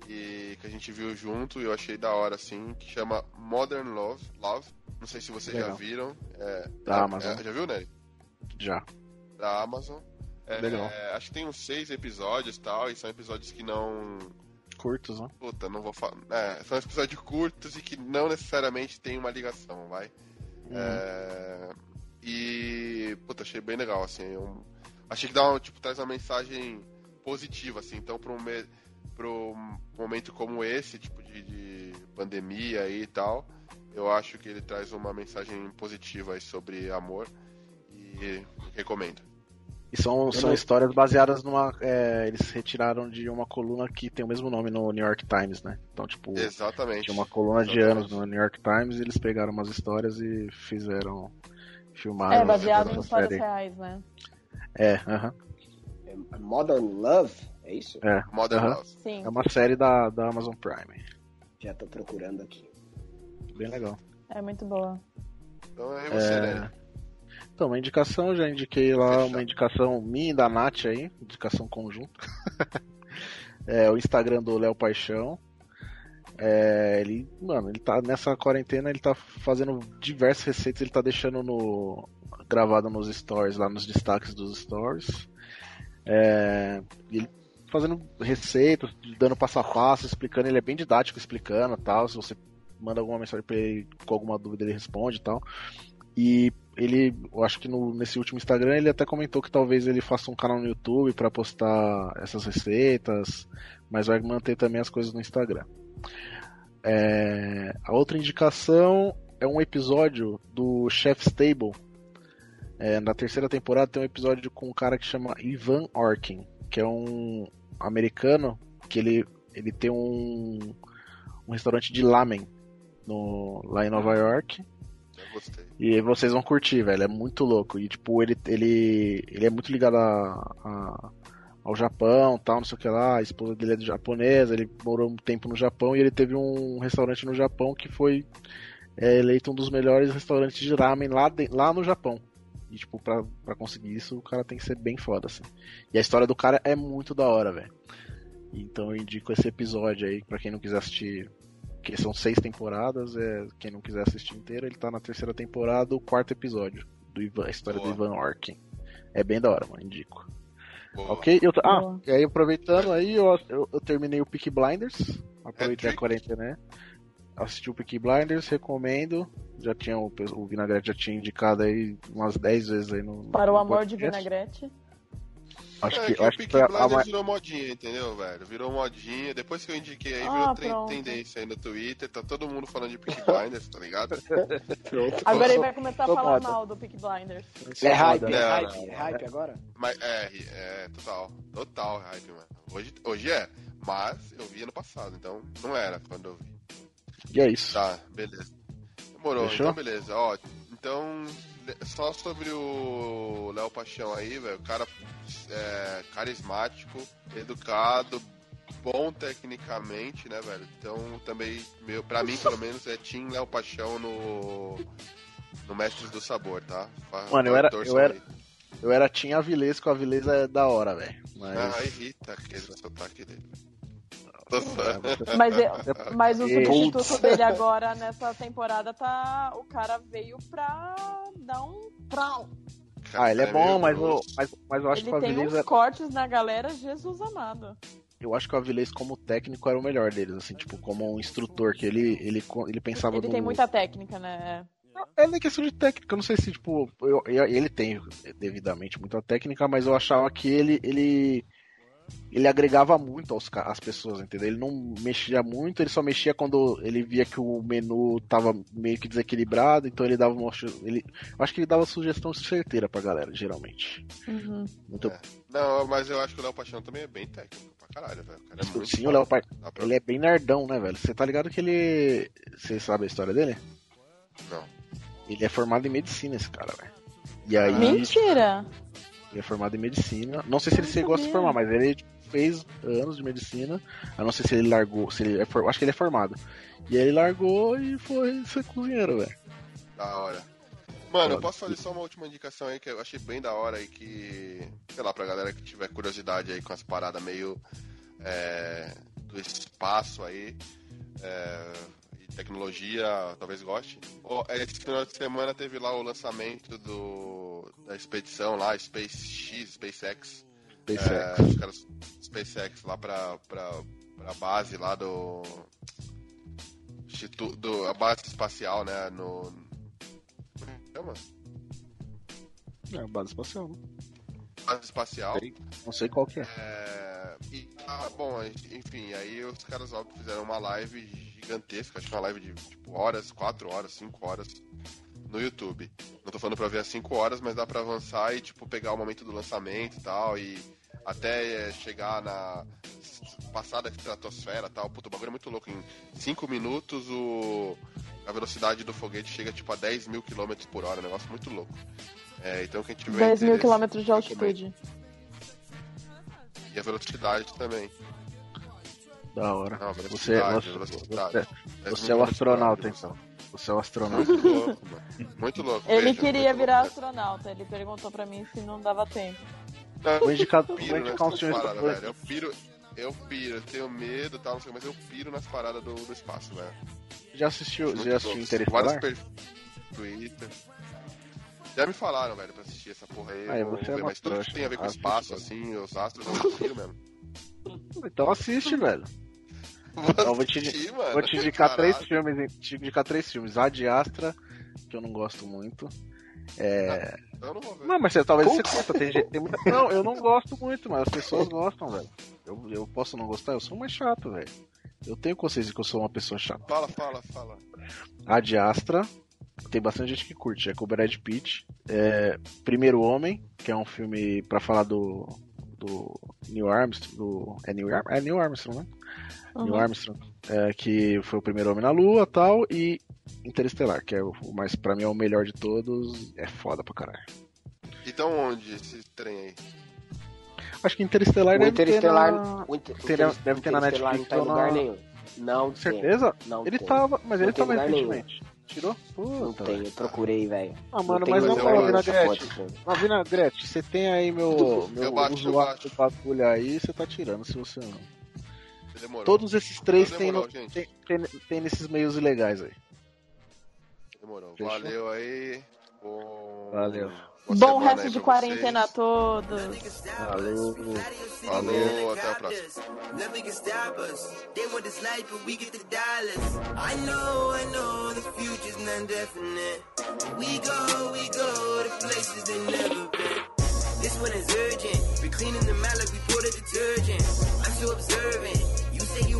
Speaker 1: e que a gente viu junto e eu achei da hora, assim, que chama Modern Love. Love. Não sei se vocês já
Speaker 2: Legal.
Speaker 1: viram. É,
Speaker 2: Da
Speaker 1: é-
Speaker 2: Amazon.
Speaker 1: é- já viu, Nery?
Speaker 2: Já.
Speaker 1: Da Amazon. É,
Speaker 2: Legal.
Speaker 1: acho que tem uns seis episódios e tal, e são episódios que não.
Speaker 2: Curtos, né?
Speaker 1: Puta, não vou falar. É, são episódios curtos e que não necessariamente tem uma ligação, vai.
Speaker 2: Uhum.
Speaker 1: É, e. Puta, achei bem legal, assim. eu- achei que dá uma, tipo, traz uma mensagem positiva, assim. Então, pra um, me, pra um momento como esse, tipo, de, de pandemia aí e tal, eu acho que ele traz uma mensagem positiva aí sobre amor. E recomendo.
Speaker 2: E são, são histórias baseadas numa. é, eles retiraram de uma coluna que tem o mesmo nome no New York Times, né? Então, tipo,
Speaker 1: Exatamente.
Speaker 2: tinha uma coluna de
Speaker 1: Exatamente.
Speaker 2: anos no New York Times e eles pegaram umas histórias e fizeram. Filmaram.
Speaker 3: É, baseado em histórias
Speaker 2: série.
Speaker 3: reais, né?
Speaker 2: É, aham.
Speaker 4: É Modern Love, é isso?
Speaker 2: é.
Speaker 1: Modern
Speaker 2: Aham.
Speaker 1: Love.
Speaker 3: Sim.
Speaker 2: É uma série da, da Amazon Prime.
Speaker 4: Já tô procurando aqui.
Speaker 2: Bem legal.
Speaker 3: É muito boa.
Speaker 1: Então é você,
Speaker 2: É.
Speaker 1: né?
Speaker 2: Então, uma indicação, já indiquei lá
Speaker 1: Fechado.
Speaker 2: uma indicação minha e da Nath aí, indicação conjunta. [LAUGHS] é o Instagram do Léo Paixão. É, ele, mano, ele tá nessa quarentena, ele tá fazendo diversas receitas, ele tá deixando no gravado nos stories, lá nos destaques dos stories. É, ele fazendo receitas, dando passo a passo, explicando, ele é bem didático explicando, tal, se você manda alguma mensagem pra ele com alguma dúvida, ele responde tal. E ele, eu acho que no, nesse último Instagram ele até comentou que talvez ele faça um canal no YouTube para postar essas receitas, mas vai manter também as coisas no Instagram. É, a outra indicação é um episódio do Chef's Table. É, na terceira temporada tem um episódio com um cara que chama Ivan Orkin, que é um americano que ele, ele tem um, um restaurante de lamen no, lá em Nova York.
Speaker 1: Gostei.
Speaker 2: E vocês vão curtir, velho. É muito louco. E tipo, ele, ele, ele é muito ligado a, a- ao Japão, tal, não sei o que lá. A esposa dele é japonesa, ele morou um tempo no Japão e ele teve um restaurante no Japão que foi é, eleito um dos melhores restaurantes de ramen lá, de- lá no Japão. E tipo, pra, pra conseguir isso, o cara tem que ser bem foda, assim. E a história do cara é muito da hora, velho. Então eu indico esse episódio aí pra quem não quiser assistir que são seis temporadas, é, quem não quiser assistir inteiro, ele tá na terceira temporada, o quarto episódio do Ivan, a história
Speaker 1: Boa.
Speaker 2: do Ivan Orkin. É bem da hora, mano, indico.
Speaker 1: Boa.
Speaker 2: Ok? Eu, ah,
Speaker 3: Boa.
Speaker 2: e aí aproveitando aí, eu, eu, eu terminei o Peaky Blinders, aproveitei a
Speaker 1: Hat-trick?
Speaker 2: quarentena, né? Assisti o Peaky Blinders, recomendo. Já tinha o, o Vinagrete já tinha indicado aí umas 10 vezes aí no.
Speaker 3: Para o
Speaker 2: no
Speaker 3: amor de
Speaker 2: podcast.
Speaker 3: vinagrete.
Speaker 2: Acho
Speaker 1: é
Speaker 2: que,
Speaker 1: que,
Speaker 2: acho
Speaker 1: o
Speaker 2: que foi a, mais.
Speaker 1: virou modinha, entendeu, velho? Virou modinha. Depois que eu indiquei aí,
Speaker 3: Ah,
Speaker 1: virou tendência aí no Twitter. Tá todo mundo falando de Peaky Blinders, tá ligado? [LAUGHS]
Speaker 4: Pronto.
Speaker 3: Agora ele vai começar a falar mal do Peak Blinders.
Speaker 4: É hype, é hype, é hype agora?
Speaker 1: Mas é, é, total. Total hype, mano. Hoje, hoje é. Mas eu vi ano passado, então não era quando eu vi.
Speaker 2: E é isso.
Speaker 1: Tá, beleza. Demorou,
Speaker 2: Fechou?
Speaker 1: então beleza. Ó, então, só sobre o Léo Paixão aí, velho. O cara é, carismático, educado, bom tecnicamente, né, velho? Então também, meu, pra mim, pelo menos, é Team Léo Paixão no. No Mestres do Sabor, tá?
Speaker 2: Mano, eu era- eu era-. Eu era Tim Avilés, com a Avilés é da hora, velho. Mas.
Speaker 1: Ah, irrita aquele sotaque dele. Só-
Speaker 3: Mas, eu- mas o substituto dele agora nessa temporada tá. O cara veio pra dar um. Trau.
Speaker 2: Ah, ele é bom,
Speaker 1: meio
Speaker 2: mas, o, mas, mas eu acho
Speaker 3: Ele
Speaker 2: que o
Speaker 3: tem
Speaker 2: Avilés
Speaker 3: uns
Speaker 2: é-
Speaker 3: cortes na galera, Jesus amado.
Speaker 2: eu acho que o Avilés como técnico era o melhor deles, assim, tipo, como um instrutor, que ele, ele, ele pensava
Speaker 3: Ele
Speaker 2: no...
Speaker 3: tem muita técnica, né?
Speaker 2: É nem questão de técnica, eu não sei se, tipo, eu- eu- ele tem devidamente muita técnica, mas eu achava que ele, ele, ele agregava muito aos, às pessoas, entendeu? Ele não mexia muito, ele só mexia quando ele via que o menu tava meio que desequilibrado, então ele dava uma, ele, eu acho que ele dava sugestão certeira pra galera, geralmente.
Speaker 3: Uhum.
Speaker 2: Muito
Speaker 1: É. Não, mas eu acho que o Léo Paixão também é bem técnico pra caralho, velho. Cara é muito
Speaker 2: Sim, o. Léo Pai,
Speaker 1: Dá pra-
Speaker 2: ele é bem nerdão, né, velho? Você tá ligado que ele. Você sabe a história dele?
Speaker 1: Não.
Speaker 2: Ele é formado em medicina, esse cara, velho. E aí.
Speaker 3: Mentira!
Speaker 2: Ele é formado em medicina. Não sei se ele
Speaker 3: Não
Speaker 2: chegou a se
Speaker 3: sabia.
Speaker 2: formar, mas ele fez anos de medicina. Eu não sei se ele largou. Se ele é for... Acho que ele é formado. E aí ele largou e foi ser cozinheiro, velho.
Speaker 1: Da hora. Mano, eu posso fazer só uma última indicação aí que eu achei bem da hora e que, sei lá, pra galera que tiver curiosidade aí com as paradas meio é, do espaço aí é, e tecnologia, talvez goste. Esse final de semana teve lá o lançamento do, da expedição lá, SpaceX, SpaceX.
Speaker 2: SpaceX.
Speaker 1: É, os caras SpaceX lá pra, pra, pra base lá do. Instituto, do, a base espacial, né? No. Como é que chama?
Speaker 2: É, base espacial. né?
Speaker 1: Base espacial.
Speaker 2: Sei. Não sei qual que é.
Speaker 1: É, e, ah, bom, enfim, aí os caras óbvio, fizeram uma live gigantesca, acho que uma live de tipo horas, 4 horas, 5 horas no YouTube. Não tô falando pra ver as 5 horas, mas dá pra avançar e tipo pegar o momento do lançamento e tal, e até é, chegar na passar da estratosfera e tal. Puta, o bagulho é muito louco. Em 5 minutos o, a velocidade do foguete chega tipo a 10 mil quilômetros por hora, um negócio muito louco. É, então quem tiver
Speaker 3: 10 mil quilômetros de altitude.
Speaker 1: E a velocidade também.
Speaker 2: Da hora.
Speaker 1: Não,
Speaker 2: Você,
Speaker 1: velocidade,
Speaker 2: você,
Speaker 1: velocidade.
Speaker 2: você,
Speaker 1: 10
Speaker 2: você é o astronauta, então. Você é o astronauta.
Speaker 1: Muito louco, mano. Muito louco.
Speaker 3: Ele
Speaker 1: veja,
Speaker 3: queria
Speaker 1: muito
Speaker 3: virar
Speaker 1: louco.
Speaker 3: astronauta, ele perguntou pra mim se não dava tempo.
Speaker 1: Não,
Speaker 2: Vou indicar,
Speaker 1: eu
Speaker 2: vou
Speaker 1: piro
Speaker 2: indicar um filme.
Speaker 1: paradas, velho. Eu piro, eu piro, eu tenho medo e tal, não sei, mas eu piro nas paradas do, do espaço, velho.
Speaker 2: Já assistiu,
Speaker 1: Muito
Speaker 2: já assistiu. Interestelar?
Speaker 1: Vários Twitter. Já me falaram, velho, pra assistir essa porra aí.
Speaker 2: Ah, você é
Speaker 1: ver,
Speaker 2: uma
Speaker 1: mas tudo
Speaker 2: trouxa.
Speaker 1: que tem a ver com
Speaker 2: Assiste,
Speaker 1: espaço, assim, os astros, eu piro mesmo.
Speaker 2: Então assiste, velho.
Speaker 1: Vou
Speaker 2: Então, vou te-
Speaker 1: mano.
Speaker 2: Vou te indicar
Speaker 1: Caralho.
Speaker 2: três filmes, te indicar três filmes. Ad Astra, que eu não gosto muito. É...
Speaker 1: Eu não.
Speaker 2: Não, mas você, talvez você curta. Tem, gente- tem muita... Não, eu não gosto muito, mas as pessoas gostam, velho. Eu, eu posso não gostar, eu sou mais chato, velho. Eu tenho consciência que eu sou uma pessoa chata.
Speaker 1: Fala, fala, fala.
Speaker 2: Ad Astra, tem bastante gente que curte. É com o Brad Pitt. É... Primeiro Homem, que é um filme pra falar do. Do Neil Armstrong. Do... É, Neil Ar... é Neil Armstrong, né? Neil
Speaker 3: Uhum.
Speaker 2: Armstrong, é, que foi o primeiro homem na Lua tal, e Interestelar, que é o mais, pra mim, é o melhor de todos, é foda pra caralho.
Speaker 1: Então onde esse trem aí?
Speaker 2: Acho que Interestelar
Speaker 4: O
Speaker 2: deve
Speaker 4: Interestelar,
Speaker 2: ter na...
Speaker 4: o Inter-
Speaker 2: Deve-
Speaker 4: Inter-
Speaker 2: deve ter na Netflix
Speaker 4: não tá em lugar
Speaker 2: na-
Speaker 4: nenhum. Não tem.
Speaker 2: Certeza?
Speaker 4: Não
Speaker 2: Ele
Speaker 4: tem.
Speaker 2: tava, mas ele
Speaker 4: Não tem
Speaker 2: tava
Speaker 4: nenhum.
Speaker 2: recentemente. Tirou?
Speaker 4: Não
Speaker 2: Puta,
Speaker 4: tem,
Speaker 2: velho.
Speaker 4: eu procurei, velho.
Speaker 2: Ah, mano,
Speaker 4: tem
Speaker 2: mas não,
Speaker 4: essa
Speaker 2: Vinagrete. Mas, Vinagrete, você tem aí meu, meu
Speaker 1: Eu baixo, eu
Speaker 2: usuário
Speaker 1: baixo.
Speaker 2: do bagulho aí, você tá tirando, se você não.
Speaker 1: Demorou.
Speaker 2: Todos esses três tem,
Speaker 1: demorou,
Speaker 2: no- tem, tem, tem nesses meios ilegais aí.
Speaker 1: Demorou.
Speaker 2: Fechou?
Speaker 1: Valeu aí. Bom...
Speaker 2: Valeu.
Speaker 1: boa
Speaker 3: Bom resto de quarentena a todos.
Speaker 2: Falou.
Speaker 1: Falou, até a próxima.
Speaker 6: This life, but we get the dollars. I know, I know, the future's not definite. We go, we go to places they never been. This one is urgent. We cleaning the like we pour the detergent. I'm so observant.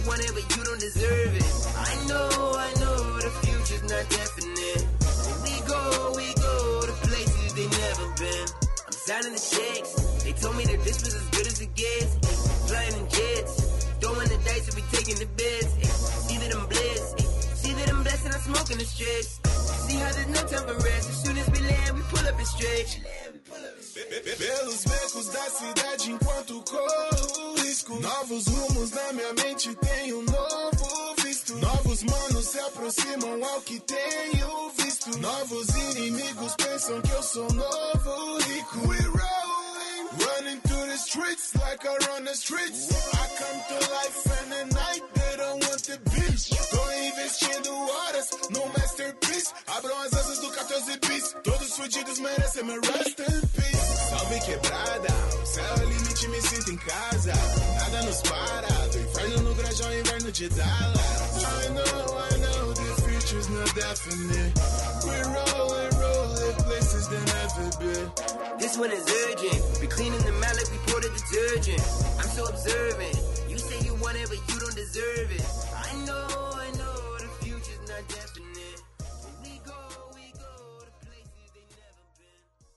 Speaker 6: You you want it, but you don't deserve it. I know, I know the future's not definite. We go, we go to places they never been. I'm signing the checks. They told me that this was as good as it gets. Flying in jets. Throwing the dice and we taking the bets. See that I'm blessed. See that I'm blessed and I'm smoking the stretch. See how there's no time for rest. As soon as we land, we pull up and stretch.
Speaker 7: Pelos becos da cidade enquanto corro risco. Novos rumos na minha mente, tenho um novo visto. Novos manos se aproximam ao que tenho visto. Novos inimigos pensam que eu sou novo rico. We rolling, running through the streets like I run the streets. I come to life and at night they don't want the beach. Tô investindo horas no masterpiece. Abram as asas do 14 bis. Todos fudidos merecem meu rest in peace. Quebrada, céu é limite, me sinto em casa. Nada nos para, do inferno no grajão, inverno de Dallas. I know, I know, the future's not definite. We're places been.
Speaker 6: This one is urgent. We cleaning the like we pour the detergent. I'm so observant. You say you want it, but you don't deserve it. I know,